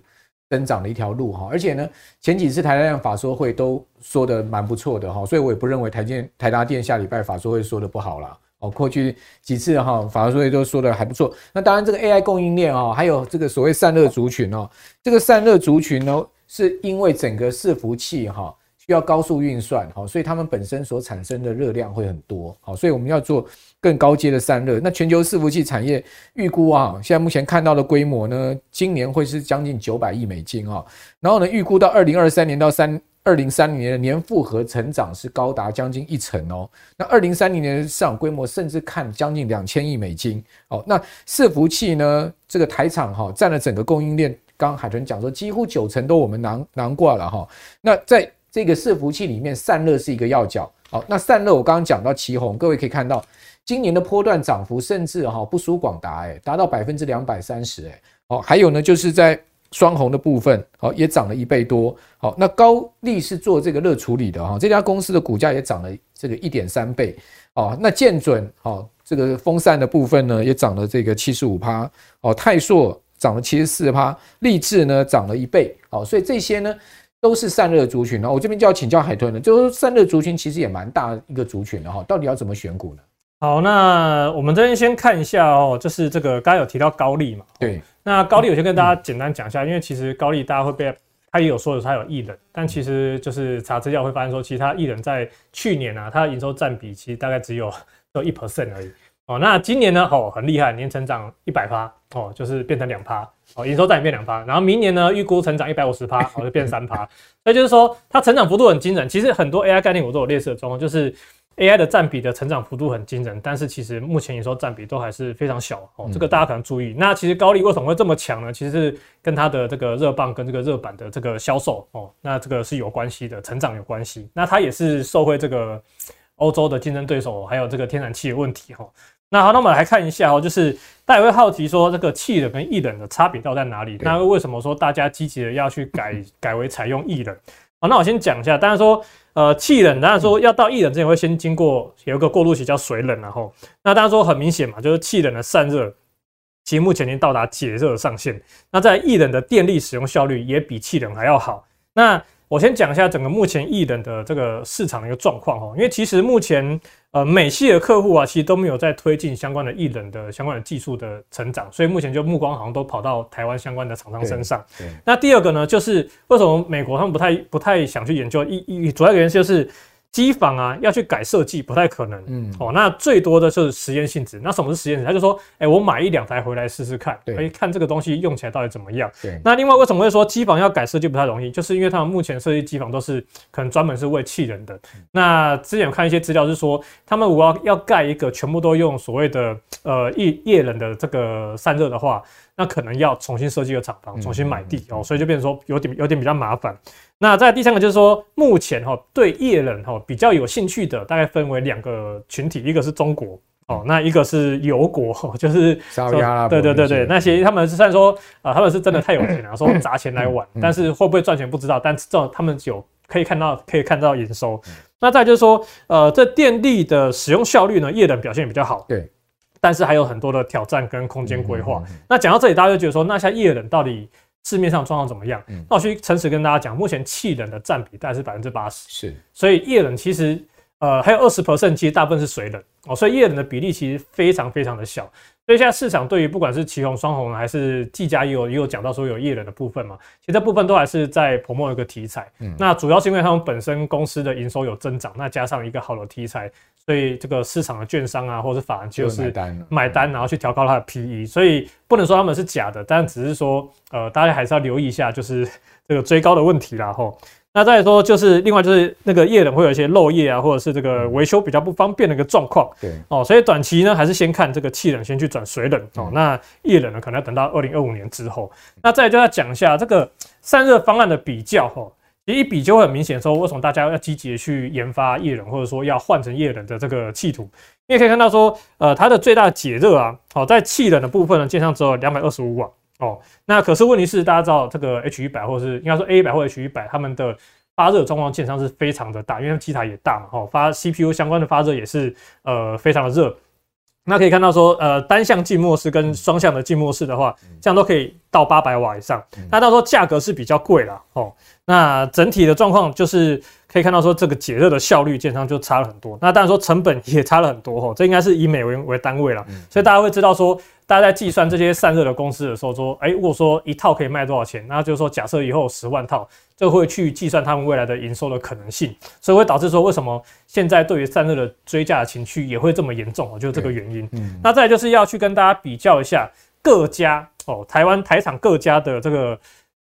Speaker 1: 增长的一条路哈。而且呢前几次台达电法说会都说的蛮不错的哈，所以我也不认为台电台达电下礼拜法说会说的不好了。哦，过去几次哈，法说会都说的还不错。那当然，这个 AI 供应链啊，还有这个所谓散热族群哦，这个散热族群呢，是因为整个伺服器哈需要高速运算哈，所以他们本身所产生的热量会很多。好，所以我们要做更高阶的散热。那全球伺服器产业预估啊，现在目前看到的规模呢，今年会是将近九百亿美金啊。然后呢，预估到二零二三年到三。二零三零年的年复合成长是高达将近一成哦，那二零三零年的市场规模甚至看将近两千亿美金哦。那伺服器呢？这个台厂哈占了整个供应链，刚刚海豚讲说几乎九成都我们囊囊括了哈。那在这个伺服器里面，散热是一个要角。好，那散热我刚刚讲到奇鋐，各位可以看到今年的波段涨幅甚至哈不输广达诶，达到百分之两百三十诶。哦，还有呢就是在。双红的部分，好也涨了一倍多，好，那高力是做这个热处理的哈，这家公司的股价也涨了这个一点三倍，哦，那建准，好这个风扇的部分呢也涨了这个七十五趴，哦，泰硕涨了七十四趴，立志呢涨了一倍，好，所以这些呢都是散热族群，我这边就要请教海豚了，就是散热族群其实也蛮大一个族群的哈，到底要怎么选股呢？
Speaker 2: 好，那我们这边先看一下哦，就是这个刚刚有提到高力嘛，
Speaker 1: 对。
Speaker 2: 那高丽，我先跟大家简单讲一下，因为其实高丽大家会被他也有说的，他有艺人，但其实就是查资料会发现说，其实他艺人在去年啊，他的营收占比其实大概只有 有一 percent 而已哦。那今年呢，哦很厉害，年成长一百趴哦，就是变成两趴哦，营收占比变两趴。然后明年呢，预估成长一百五十趴，哦就变三趴。所以就是说，它成长幅度很惊人。其实很多 AI 概念我都有类似的状况，就是。AI 的占比的成长幅度很惊人，但是其实目前也说占比都还是非常小哦，这个大家可能注意。那其实高利为什么会这么强呢？其实是跟它的这个热棒跟这个热板的这个销售哦，那这个是有关系的，成长有关系。那它也是受惠这个欧洲的竞争对手，还有这个天然气的问题哈。那好，那我们来看一下哦，就是大家会好奇说这个气冷跟液冷的差别到底在哪里？那为什么说大家积极的要去改改为采用液冷？好，那我先讲一下，当然说。呃，气冷当然说要到液冷之前会先经过有一个过渡期叫水冷，然后那当然说很明显嘛，就是气冷的散热，其实目前已经到达解热上限。那在液冷的电力使用效率也比气冷还要好。那我先讲一下整个目前艺人的这个市场的一个状况哈，因为其实目前呃美系的客户啊，其实都没有在推进相关的艺人的相关的技术的成长，所以目前就目光好像都跑到台湾相关的厂商身上。那第二个呢，就是为什么美国他们不太不太想去研究一一主要原因就是。机房啊，要去改设计不太可能，嗯，哦，那最多的就是实验性质。那什么是实验性质？他就说，哎、欸，我买一两台回来试试看，可以看这个东西用起来到底怎么样。对。那另外为什么会说机房要改设计不太容易？就是因为他们目前设计机房都是可能专门是为气人的。嗯、那之前有看一些资料是说，他们如果要要盖一个全部都用所谓的呃液液冷的这个散热的话，那可能要重新设计个厂房，重新买地哦，所以就变成说有点有点比较麻烦。那在第三个就是说，目前哈对液冷哈比较有兴趣的，大概分为两个群体，一个是中国哦，那一个是油国，就是对对对对，那些他们是虽然说啊，他们是真的太有钱了，说砸钱来玩，但是会不会赚钱不知道，但至少他们有可以看到可以看到营收。那再就是说，呃，这电力的使用效率呢，液冷表现比较好，对，但是还有很多的挑战跟空间规划。那讲到这里，大家就觉得说，那像液冷到底？市面上状况怎么样？那我去诚实跟大家讲，目前气冷的占比大概是百分之八十，是，所以液冷其实呃还有二十 percent，其实大部分是水冷哦，所以液冷的比例其实非常非常的小。所以现在市场对于不管是旗红、双红还是技嘉，也有也有讲到说有液冷的部分嘛，其实这部分都还是在 promote 一个题材。嗯，那主要是因为他们本身公司的营收有增长，那加上一个好的题材，所以这个市场的券商啊，或者是法人就是买单，买单然后去调高它的 PE，所以不能说他们是假的，但只是说呃大家还是要留意一下，就是 这个追高的问题啦吼。那再来说就是另外就是那个液冷会有一些漏液啊，或者是这个维修比较不方便的一个状况。
Speaker 1: 对
Speaker 2: 哦，所以短期呢还是先看这个气冷先去转水冷哦。那液冷呢可能要等到二零二五年之后。那再来就要讲一下这个散热方案的比较哈。一比就会很明显说，为什么大家要积极去研发液冷，或者说要换成液冷的这个企图？你也可以看到说，呃，它的最大解热啊，好，在气冷的部分呢，建上只有两百二十五瓦哦。那可是问题是，大家知道这个 H 一百或者是应该说 A 一百或 H 一百，他们的发热状况建商是非常的大，因为机台也大嘛，哦，发 CPU 相关的发热也是呃非常的热。那可以看到说，呃，单向静默式跟双向的静默式的话，这样都可以到八百瓦以上。那到时候价格是比较贵了哦。那整体的状况就是可以看到说，这个解热的效率基本上就差了很多。那当然说成本也差了很多哦。这应该是以美元为单位了，所以大家会知道说。大家在计算这些散热的公司的时候，说，哎，如果说一套可以卖多少钱，那就是说，假设以后有十万套，就会去计算他们未来的营收的可能性，所以会导致说，为什么现在对于散热的追价的情绪也会这么严重？就是这个原因。嗯。那再来就是要去跟大家比较一下各家哦，台湾台厂各家的这个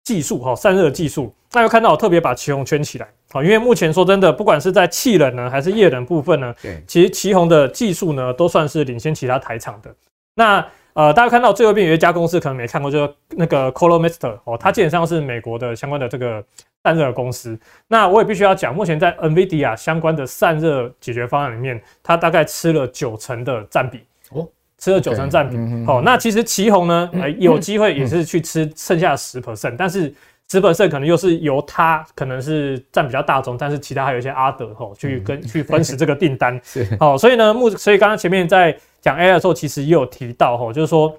Speaker 2: 技术哈，散热技术。那又看到我特别把奇鋐圈起来，好，因为目前说真的，不管是在气冷呢，还是液冷部分呢，对，其实奇宏的技术呢，都算是领先其他台厂的。那呃，大家看到最后边有一家公司可能没看过，就是那个 Colomaster 哦，它基本上是美国的相关的这个散热公司。那我也必须要讲，目前在 NVIDIA 相关的散热解决方案里面，它大概吃了九成的占比哦，吃了九成占比。好，那其实奇宏呢，呃，有机会也是去吃剩下十 percent，但是十 percent 可能又是由它可能是占比较大宗，但是其他还有一些阿德吼去跟去分食这个订单。是，好，所以呢，目所以刚刚前面在。讲 AI 的时候，其实也有提到哦，就是说，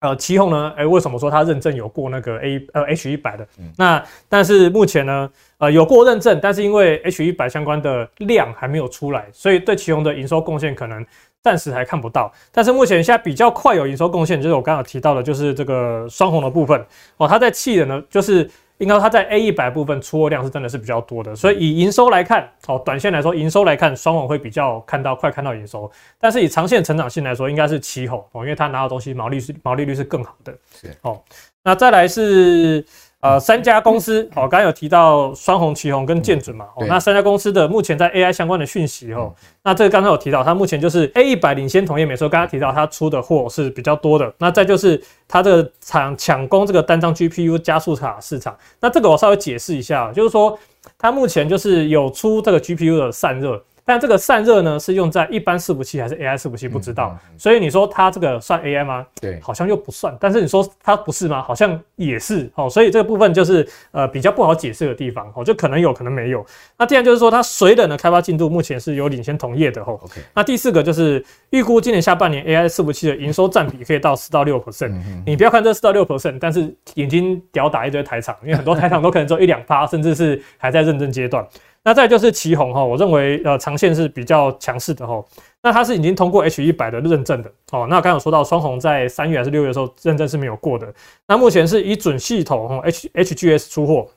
Speaker 2: 呃，奇鋐呢，哎，为什么说它认证有过那个 A 呃 H 一百的？那但是目前呢，呃，有过认证，但是因为 H 一百相关的量还没有出来，所以对奇鋐的营收贡献可能暂时还看不到。但是目前现在比较快有营收贡献，就是我刚刚提到的，就是这个双红的部分哦，它在气的呢，就是。应该说它在 A 一百部分出货量是真的是比较多的，所以以营收来看，哦，短线来说营收来看，双红会比较看到快看到营收，但是以长线成长性来说，应该是奇鋐哦，因为它拿到东西毛利是毛利率是更好的。是哦，那再来是。呃，三家公司，哦，刚刚有提到双鸿、奇鋐跟建准嘛，哦，那三家公司的目前在 AI 相关的讯息，哦，那这个刚才有提到，它目前就是 A 一百领先同业，没错，刚刚提到它出的货是比较多的，那再就是它这个抢抢攻这个单张 GPU 加速卡市场，那这个我稍微解释一下，就是说它目前就是有出这个 GPU 的散热。但这个散热呢，是用在一般伺服器还是 AI 伺服器？不知道，所以你说它这个算 AI 吗？对，好像又不算。但是你说它不是吗？好像也是。哦，所以这个部分就是呃比较不好解释的地方。哦，就可能有可能没有。那第二就是说，它水冷的开发进度目前是有领先同业的。哦，OK。那第四个就是预估今年下半年 AI 伺服器的营收占比可以到四到六 percent。你不要看这四到六 percent，但是眼睛屌打一堆台厂，因为很多台厂都可能只有一两趴，甚至是还在认证阶段。那再就是奇鋐哈，我认为呃长线是比较强势的哈。那它是已经通过 H 一百的认证的哦。那刚刚有说到双红在三月还是六月的时候认证是没有过的。那目前是以准系统哈 H HGS 出货，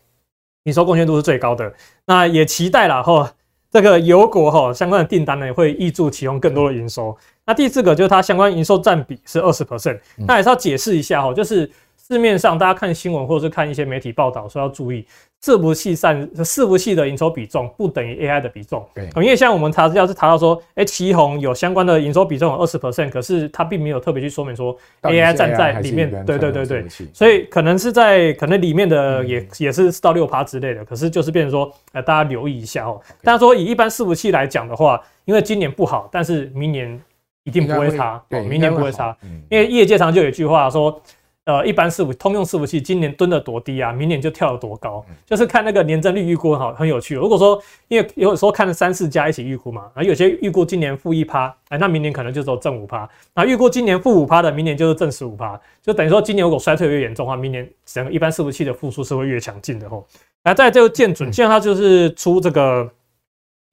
Speaker 2: 营收贡献度是最高的。那也期待了哈，这个油国哈相关的订单呢会挹注奇鋐更多的营收。那第四个就是它相关营收占比是二十 percent。那还是要解释一下哈，就是市面上大家看新闻或者是看一些媒体报道说要注意。伺服器散伺服器的营收比重不等于 AI 的比重，对，因为像我们查资料是查到说，哎，奇宏有相关的营收比重有二十 percent，可是它并没有特别去说明说 AI 站在里面，对对对对，所以可能是在可能里面的也、嗯、也是四到六趴之类的，可是就是变成说，呃，大家留意一下哦。大家说以一般伺服器来讲的话，因为今年不好，但是明年一定不会差，对，明年不会差，因为业界常就有一句话说。呃，一般伺服通用伺服器今年蹲的多低啊，明年就跳得多高，就是看那个年增率预估好很有趣。如果说因为有时候看三四家一起预估嘛，啊有些预估今年负一趴，哎，那明年可能就走正五趴。那预估今年负五趴的，明年就是正十五趴，就等于说今年如果衰退越严重的话，明年整个一般伺服器的复苏是会越强劲的吼。来，在这个建准，现在它就是出这个。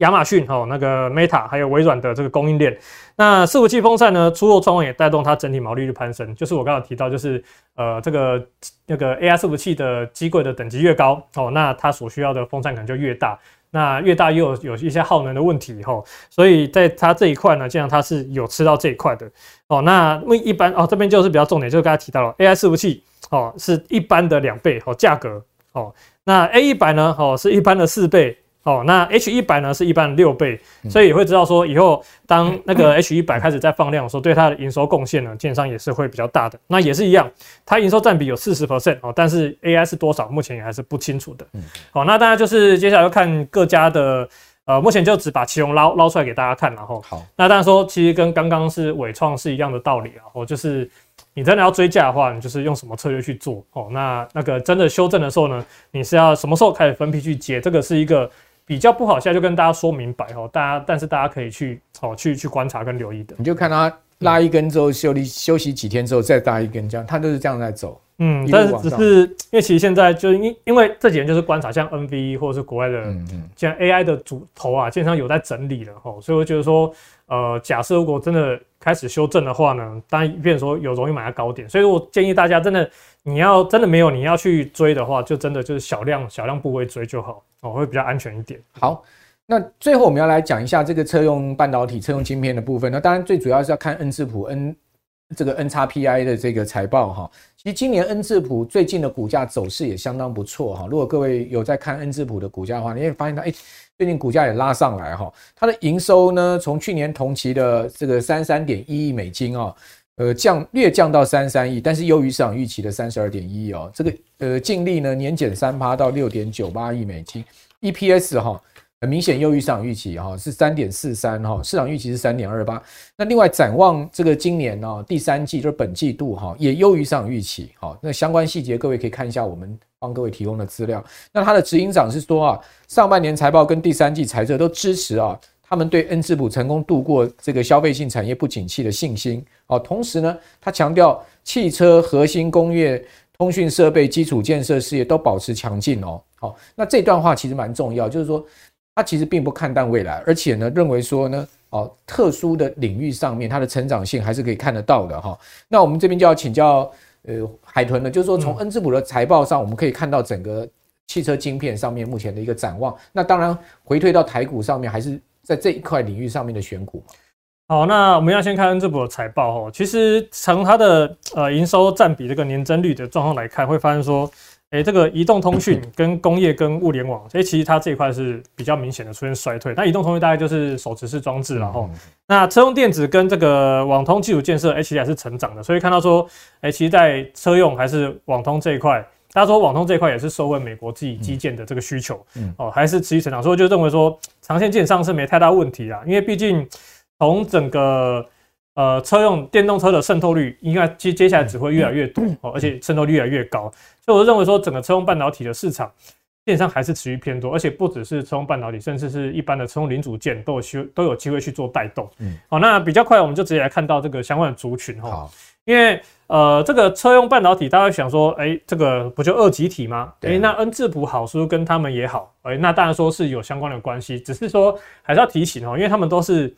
Speaker 2: 亚马逊哈，那个 Meta 还有微软的这个供应链，那伺服器风扇呢，出货状况也带动它整体毛利率攀升。就是我刚刚提到，就是呃这个那个 AI 伺服器的机柜的等级越高哦，那它所需要的风扇可能就越大，那越大又有一些耗能的问题哦，所以在它这一块呢，这样它是有吃到这一块的哦。那为一般哦这边就是比较重点，就是刚才提到了 AI 伺服器哦是一般的两倍哦价格。哦，那 A 一百呢，哦，是一般的四倍。哦，那 H 一百呢是一般六倍，所以也会知道说以后当那个 H 一百开始在放量的时候，对它的营收贡献呢，基本上也是会比较大的。那也是一样，它营收占比有四十 percent 哦，但是 AI 是多少，目前也还是不清楚的。好，那大家就是接下来要看各家的，呃，目前就只把奇鋐捞捞出来给大家看，然后好，那当然说其实跟刚刚是伟创是一样的道理啊，哦，就是。你真的要追价的话，你就是用什么策略去做哦？那那个真的修正的时候呢，你是要什么时候开始分批去接？这个是一个比较不好，现在就跟大家说明白哦。大家但是大家可以去哦去去观察跟留意的。
Speaker 1: 你就看它拉一根之后休息休息几天之后再拉一根，这样它就是这样在走。
Speaker 2: 嗯，但是只是因为其实现在就是因因为这几年就是观察，像 NVE 或者是国外的，像 AI 的主头啊，基本上有在整理了哈，所以我觉得说，呃，假设如果真的开始修正的话呢，当然变成说有容易买到高点，所以我建议大家真的你要真的没有你要去追的话，就真的就是小量小量部位追就好哦，会比较安全一点。
Speaker 1: 好，那最后我们要来讲一下这个车用半导体、车用晶片的部分。那当然最主要是要看恩智浦 N 这个 N 叉 P I 的这个财报哈。其实今年恩智浦最近的股价走势也相当不错哈。如果各位有在看恩智浦的股价的话，你会发现它哎，最近股价也拉上来哈。它的营收呢，从去年同期的这个三三点一亿美金啊，呃降略降到三三亿，但是优于市场预期的三十二点一亿哦。这个呃净利呢年减三趴到六点九八亿美金，EPS 哈。很明显优于市场预期哈，是三点四三哈，市场预期是三点二八。那另外展望这个今年呢，第三季就是本季度哈，也优于市场预期。哈，那相关细节各位可以看一下我们帮各位提供的资料。那他的执行长是说啊，上半年财报跟第三季财测都支持啊，他们对恩智浦成功度过这个消费性产业不景气的信心。好，同时呢，他强调汽车核心工业、通讯设备、基础建设事业都保持强劲哦。好，那这段话其实蛮重要，就是说。他其实并不看淡未来，而且呢，认为说呢，哦，特殊的领域上面，它的成长性还是可以看得到的哈。那我们这边就要请教呃海豚呢，就是说从恩智浦的财报上，我们可以看到整个汽车晶片上面目前的一个展望。那当然回退到台股上面，还是在这一块领域上面的选股。
Speaker 2: 好，那我们要先看恩智浦的财报哦。其实从它的呃营收占比这个年增率的状况来看，会发现说。诶、欸，这个移动通讯跟工业跟物联网，诶、欸，其实它这一块是比较明显的出现衰退。那移动通讯大概就是手持式装置，然后那车用电子跟这个网通基础建设，诶，其实还是成长的。所以看到说，诶、欸，其实在车用还是网通这一块，大家说网通这一块也是受惠美国自己基建的这个需求，哦，还是持续成长。所以就认为说，长线建上是没太大问题啊，因为毕竟从整个。呃，车用电动车的渗透率应该接接下来只会越来越多哦，而且渗透率越来越高，所以我认为说整个车用半导体的市场线上还是持续偏多，而且不只是车用半导体，甚至是一般的车用零组件都有机都有机会去做带动。嗯，好，那比较快，我们就直接来看到这个相关的族群哈。好，因为呃，这个车用半导体，大家会想说，哎，这个不就二极体吗？哎，那恩智浦好，是不是跟他们也好？哎，那当然说是有相关的关系，只是说还是要提醒哦，因为他们都是。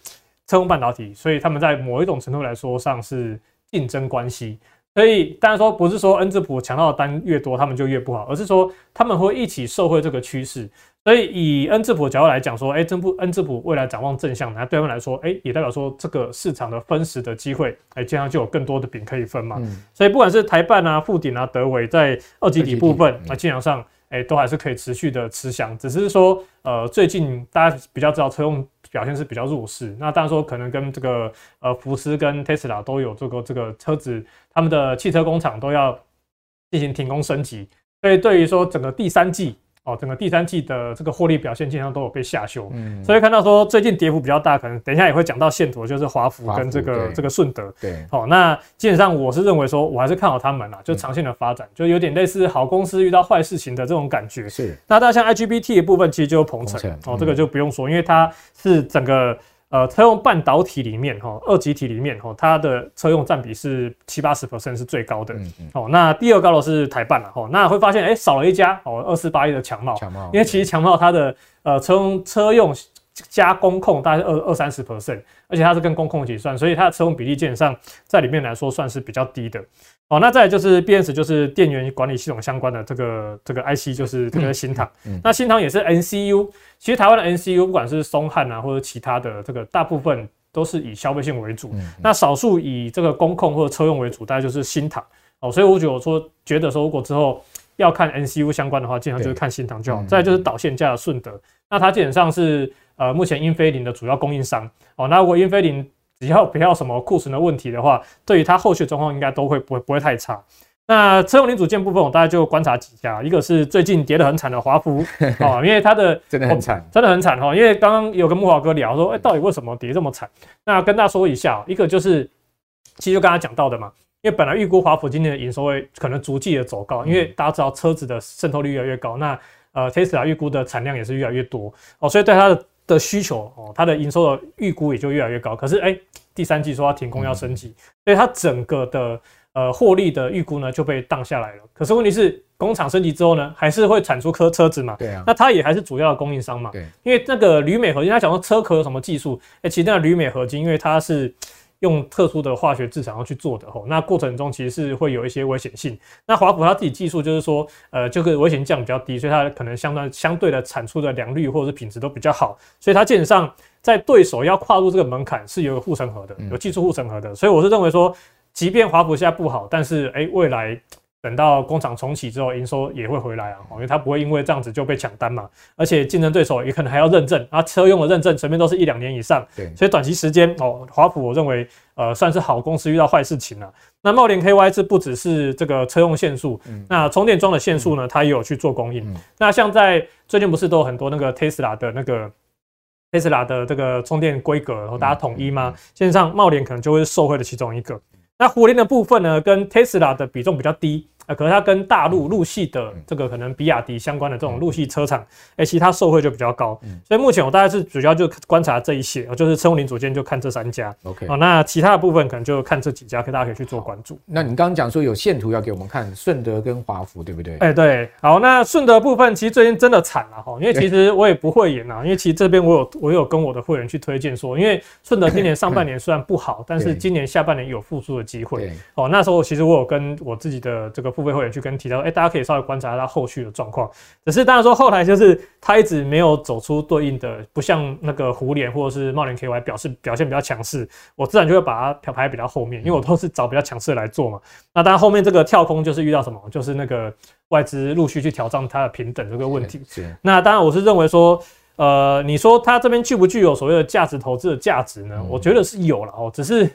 Speaker 2: 车用半导体，所以他们在某一种程度来说上是竞争关系。所以当然说不是说恩智浦抢到的单越多，他们就越不好，而是说他们会一起受惠这个趋势。所以以恩智浦的角度来讲说，哎，真不恩智浦未来展望正向，那对他们来说，哎，也代表说这个市场的分食的机会，哎，这样就有更多的饼可以分嘛。所以不管是台办啊、富鼎啊、德伟，在二级底部分，那基本上，哎，都还是可以持续的吃香。只是说，呃，最近大家比较知道车用。表现是比较弱势，那当然说可能跟这个呃福斯跟 Tesla 都有这个这个车子，他们的汽车工厂都要进行停工升级，所以对于说整个第三季。哦，整个第三季的这个获利表现基本上都有被下修，嗯，所以看到说最近跌幅比较大，可能等一下也会讲到线图，就是华孚跟这个这个顺德，对，好，那基本上我是认为说，我还是看好他们啦，就长线的发展，就有点类似好公司遇到坏事情的这种感觉。是，那大家像 IGBT 的部分，其实就是鹏程，哦，这个就不用说，因为它是整个。呃，车用半导体里面哈，二极体里面哈，它的车用占比是七八十 percent 是最高的。嗯嗯。哦，那第二高的是台办了哈，那会发现哎、欸，少了一家哦，二四八一的强茂。强茂。因为其实强茂它的呃车用车用加工控大概二二三十 percent，而且它是跟工控一起算，所以它的车用比例基本上在里面来说算是比较低的。哦，那再来就是 BMS，就是电源管理系统相关的这个这个 IC，就是这个新唐。嗯。那新唐也是 NCU，其实台湾的 NCU 不管是松汉啊，或者其他的这个大部分都是以消费性为主。那少数以这个工控或者车用为主，大概就是新唐。哦，所以我觉得我说觉得说，如果之后要看 NCU 相关的话，基本上就是看新唐就好。再就是导线架的顺德，那它基本上是呃目前英飞凌的主要供应商哦。那如果英飞凌只要不要什么库存的问题的话，对于它后续状况应该都会不会不会太差。那车用零组件部分，我大概就观察几家，一个是最近跌得很惨的华孚啊，因为它的
Speaker 1: 真的很惨，
Speaker 2: 真的很惨哈。因为刚刚有跟木华哥聊说，哎，到底为什么跌这么惨？那跟大家说一下，一个就是其实就刚才讲到的嘛。因为本来预估华孚今年的营收会可能逐季的走高，因为大家知道车子的渗透率越来越高，那呃 Tesla 预估的产量也是越来越多哦，所以对它的的需求哦，它的营收的预估也就越来越高。可是哎，第三季说它停工要升级，所以它整个的呃获利的预估呢就被荡下来了。可是问题是工厂升级之后呢，还是会产出车车子嘛？对啊，那它也还是主要的供应商嘛？对，因为那个铝镁合金，他讲说车壳有什么技术？哎，其实那铝镁合金，因为它是。用特殊的化学制程要去做的吼，那过程中其实是会有一些危险性。那华普它自己技术就是说，呃，这个危险性降比较低，所以它可能相当相对的产出的良率或者是品质都比较好，所以它基本上在对手要跨入这个门槛是有护城河的，有技术护城河的。所以我是认为说，即便华普现在不好，但是诶、未来。等到工厂重启之后，营收也会回来啊，因为它不会因为这样子就被抢单嘛，而且竞争对手也可能还要认证，啊，车用的认证随便都是一两年以上，对，所以短期时间哦，华普我认为呃算是好公司遇到坏事情了。那茂联 KY 这不只是这个车用线束，嗯、那充电桩的线束呢，它也有去做供应。嗯、那像在最近不是都有很多那个 Tesla 的那个 Tesla 的这个充电规格，然后大家统一吗？线上茂联可能就会是受惠的其中一个。那虎联的部分呢，跟 Tesla 的比重比较低。啊，可能它跟大陆陆系的这个可能比亚迪相关的这种陆系车厂，哎，其他受惠就比较高。所以目前我大概是主要就观察这一些，就是车用零组件就看这三家。OK，哦，那其他的部分可能就看这几家，可大家可以去做关注。
Speaker 1: 那你刚刚讲说有线图要给我们看，顺德跟华福，对不对？
Speaker 2: 哎，对。好，那顺德部分其实最近真的惨了哈，因为其实我也不会演啊，因为其实这边我有我有跟我的会员去推荐说，因为顺德今年上半年虽然不好，但是今年下半年有复苏的机会。哦，那时候其实我有跟我自己的这个付费会员去跟提到。哎，大家可以稍微观察它后续的状况。只是当然说，后来就是它一直没有走出对应的，不像那个胡联或者是茂联 KY 表示表现比较强势，我自然就会把它排比较后面，因为我都是找比较强势的来做嘛。那当然后面这个跳空就是遇到什么，就是那个外资陆续去挑战它的平等这个问题。那当然我是认为说，呃，你说它这边具不具有所谓的价值投资的价值呢？我觉得是有了哦，只是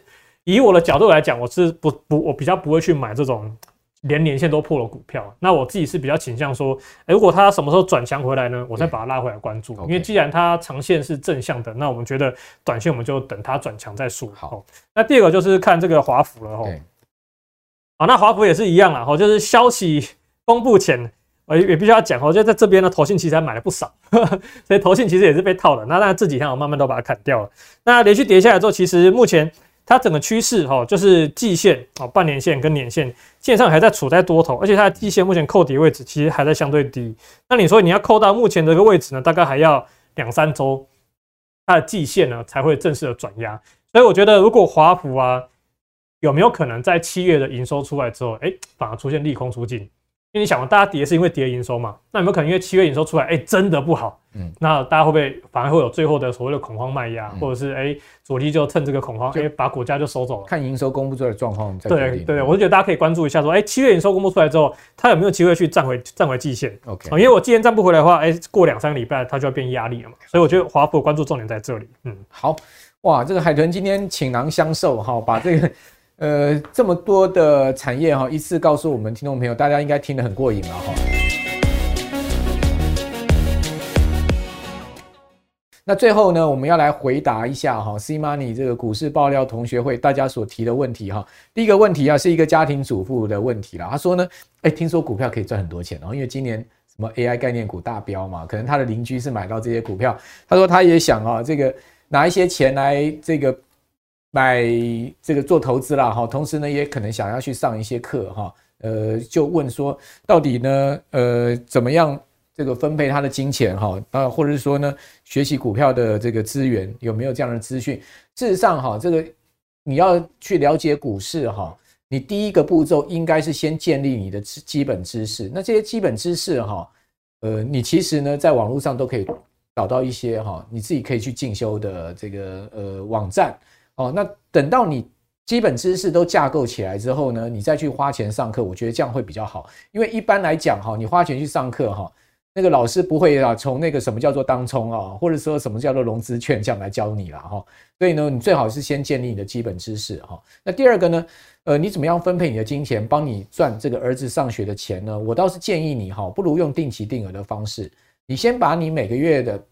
Speaker 2: 以我的角度来讲，我是不不我比较不会去买这种。连年线都破了股票，那我自己是比较倾向说，欸、如果它什么时候转强回来呢，我再把它拉回来关注。因为既然它长线是正向的，那我们觉得短线我们就等它转强再说。好，那第二个就是看这个华孚了哈。好，那华孚也是一样啦，哈，就是消息公布前，我也必须要讲，我觉得在这边呢，投信其实还买了不少，所以投信其实也是被套的。那当然这几天我慢慢都把它砍掉了。那连续跌下来之后，其实目前。它整个趋势哈，就是季线哦，半年线跟年线线上还在处在多头，而且它的季线目前扣底位置其实还在相对低。那你说你要扣到目前这个位置呢，大概还要两三周，它的季线呢才会正式的转压。所以我觉得，如果华孚啊，有没有可能在七月的营收出来之后，哎，反而出现利空出尽？因为你想嘛，大家跌是因为跌营收嘛，那有没有可能因为七月营收出来，哎，真的不好？嗯，那大家会不会反而会有最后的所谓的恐慌卖压，或者是哎，主力就趁这个恐慌，哎，把股价就收走了？看
Speaker 1: 营收公布出来的状况再
Speaker 2: 对对，我就觉得大家可以关注一下，说哎，七月营收公布出来之后，它有没有机会去站回站回季线？OK，因为我既然站不回来的话，哎，过两三个礼拜它就要变压力了嘛，所以我觉得华孚关注重点在这里。嗯，
Speaker 1: 好哇，这个海豚今天倾囊相授哈，把这个。呃，这么多的产业哈，一次告诉我们听众朋友，大家应该听得很过瘾了哈。那最后呢，我们要来回答一下哈，C Money 这个股市爆料同学会大家所提的问题哈。第一个问题啊，是一个家庭主妇的问题啦。他说呢，哎，听说股票可以赚很多钱哦，因为今年什么 AI 概念股大飙嘛，可能他的邻居是买到这些股票，他说他也想啊，这个拿一些钱来这个。买这个做投资啦，哈，同时呢也可能想要去上一些课哈，呃，就问说到底呢，呃，怎么样这个分配他的金钱哈，啊，或者是说呢，学习股票的这个资源有没有这样的资讯？事实上哈，这个你要去了解股市哈，你第一个步骤应该是先建立你的基基本知识。那这些基本知识哈，呃，你其实呢在网络上都可以找到一些哈，你自己可以去进修的这个呃网站。哦，那等到你基本知识都架构起来之后呢，你再去花钱上课，我觉得这样会比较好。因为一般来讲哈，你花钱去上课哈，那个老师不会啊从那个什么叫做当冲啊，或者说什么叫做融资券这样来教你了哈。所以呢，你最好是先建立你的基本知识哈。那第二个呢，呃，你怎么样分配你的金钱，帮你赚这个儿子上学的钱呢？我倒是建议你哈，不如用定期定额的方式，你先把你每个月的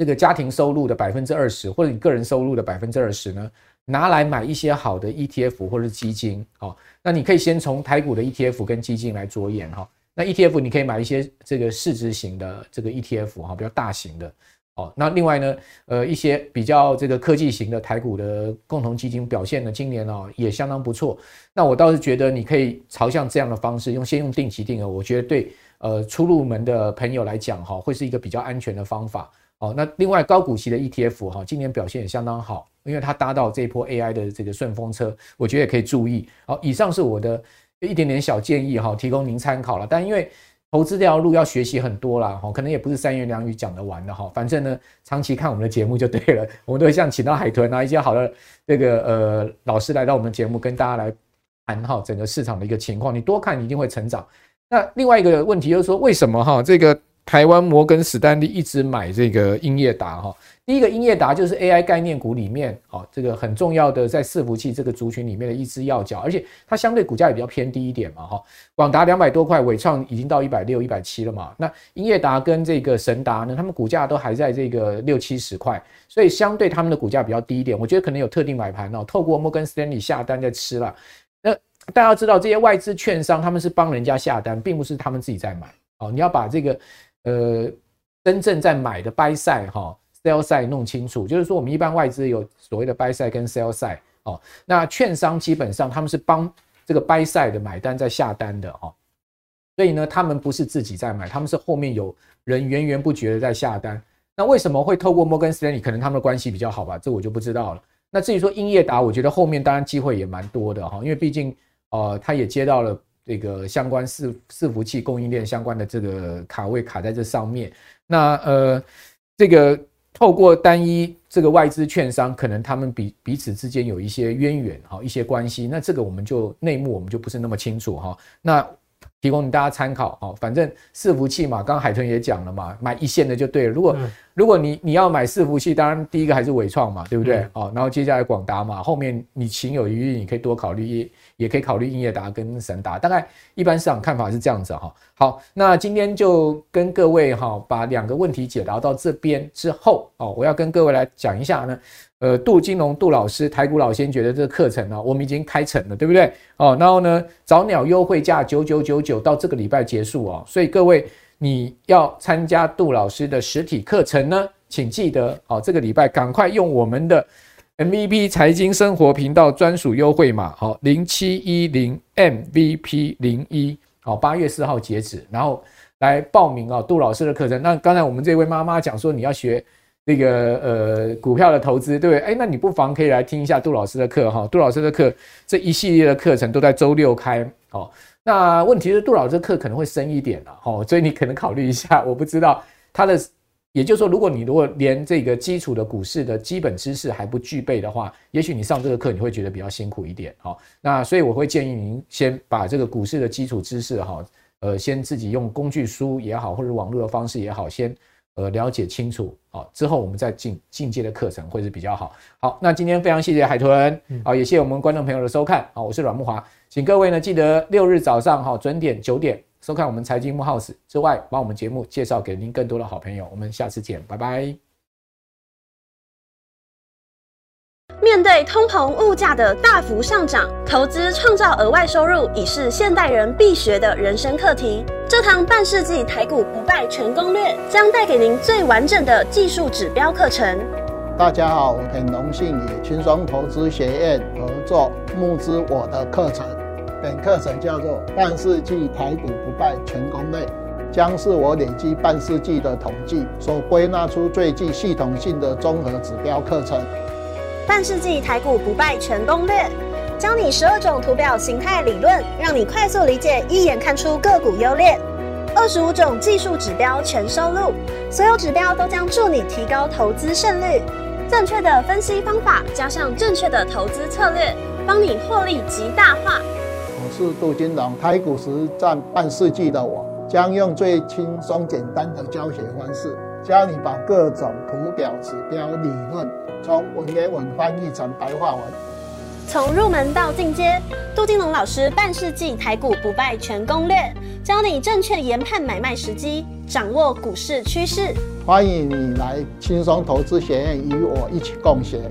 Speaker 1: 这个家庭收入的百分之二十，或者你个人收入的百分之二十呢。拿来买一些好的 ETF 或者是基金，哦，那你可以先从台股的 ETF 跟基金来着眼哈。那 ETF 你可以买一些这个市值型的这个 ETF 哈，比较大型的，哦。那另外呢，呃，一些比较这个科技型的台股的共同基金表现呢，今年哦也相当不错。那我倒是觉得你可以朝向这样的方式，用先用定期定额，我觉得对呃初入门的朋友来讲哈，会是一个比较安全的方法。哦，那另外高股息的 ETF 哈，今年表现也相当好，因为它搭到这一波 AI 的这个顺风车，我觉得也可以注意。好，以上是我的一点点小建议哈，提供您参考了。但因为投资这条路要学习很多啦，哈，可能也不是三言两语讲得完的哈。反正呢，长期看我们的节目就对了，我们都会像请到海豚啊一些好的这个呃老师来到我们节目，跟大家来谈哈整个市场的一个情况。你多看，你一定会成长。那另外一个问题就是说，为什么哈这个？台湾摩根史丹利一直买这个英业达哈，第一个英业达就是 AI 概念股里面啊，这个很重要的在伺服器这个族群里面的一支要角，而且它相对股价也比较偏低一点嘛哈。广达两百多块，伟创已经到一百六、一百七了嘛。那英业达跟这个神达呢，他们股价都还在这个六七十块，所以相对他们的股价比较低一点。我觉得可能有特定买盘哦，透过摩根史丹利下单在吃了。那大家知道，这些外资券商他们是帮人家下单，并不是他们自己在买哦。你要把这个。呃，真正在买的 buy side 哈，sell side 弄清楚，就是说我们一般外资有所谓的 buy side 跟 sell side 哦，那券商基本上他们是帮这个 buy side 的买单在下单的哦，所以呢，他们不是自己在买，他们是后面有人源源不绝的在下单。那为什么会透过摩根士丹利？可能他们的关系比较好吧，这我就不知道了。那至于说英业达，我觉得后面当然机会也蛮多的哈，因为毕竟呃，他也接到了。这个相关伺伺服器供应链相关的这个卡位卡在这上面，那呃，这个透过单一这个外资券商，可能他们彼彼此之间有一些渊源哈，一些关系，那这个我们就内幕我们就不是那么清楚哈，那。提供大家参考哦，反正伺服器嘛，刚刚海豚也讲了嘛，买一线的就对了。如果如果你你要买伺服器，当然第一个还是纬创嘛，对不对？哦，然后接下来广达嘛，后面你情有余力，你可以多考虑，也也可以考虑英业达跟神达。大概一般市场看法是这样子哈。好，那今天就跟各位哈把两个问题解答到这边之后哦，我要跟各位来讲一下呢。呃，杜金龙杜老师台股老先觉的这个课程呢，我们已经开成了，对不对？哦，然后呢，早鸟优惠价九九九九到这个礼拜结束哦，所以各位你要参加杜老师的实体课程呢，请记得哦，这个礼拜赶快用我们的 MVP 财经生活频道专属优惠码，好零七一零 MVP 零一，好八月四号截止，然后来报名啊，杜老师的课程。那刚才我们这位妈妈讲说你要学。那个呃股票的投资，对不对？哎，那你不妨可以来听一下杜老师的课哈。杜老师的课这一系列的课程都在周六开哦。那问题是杜老师的课可能会深一点了哦，所以你可能考虑一下。我不知道他的，也就是说，如果你如果连这个基础的股市的基本知识还不具备的话，也许你上这个课你会觉得比较辛苦一点。好，那所以我会建议您先把这个股市的基础知识哈，呃，先自己用工具书也好，或者网络的方式也好，先。呃，了解清楚好，之后我们再进进阶的课程会是比较好。好，那今天非常谢谢海豚，好，也谢谢我们观众朋友的收看。好，我是阮木华，请各位呢记得六日早上哈准点九点收看我们财经幕 House 之外，把我们节目介绍给您更多的好朋友。我们下次见，拜拜。
Speaker 3: 面对通膨物价的大幅上涨，投资创造额外收入已是现代人必学的人生课题。这堂半世纪台股不败全攻略将带给您最完整的技术指标课程。
Speaker 4: 大家好，我很荣幸与轻松投资学院合作募资我的课程。本课程叫做《半世纪台股不败全攻略》，将是我累积半世纪的统计所归纳出最具系统性的综合指标课程。
Speaker 3: 半世纪台股不败全攻略，教你十二种图表形态理论，让你快速理解，一眼看出个股优劣。二十五种技术指标全收录，所有指标都将助你提高投资胜率。正确的分析方法加上正确的投资策略，帮你获利极大化。
Speaker 4: 我是杜金龙，台股实战半世纪的我，将用最轻松简单的教学方式，教你把各种图表、指标、理论，从文言文翻译成白话文。
Speaker 3: 从入门到进阶，杜金龙老师半世纪台股不败全攻略，教你正确研判买卖时机，掌握股市趋势。
Speaker 4: 欢迎你来轻松投资学院与我一起共学。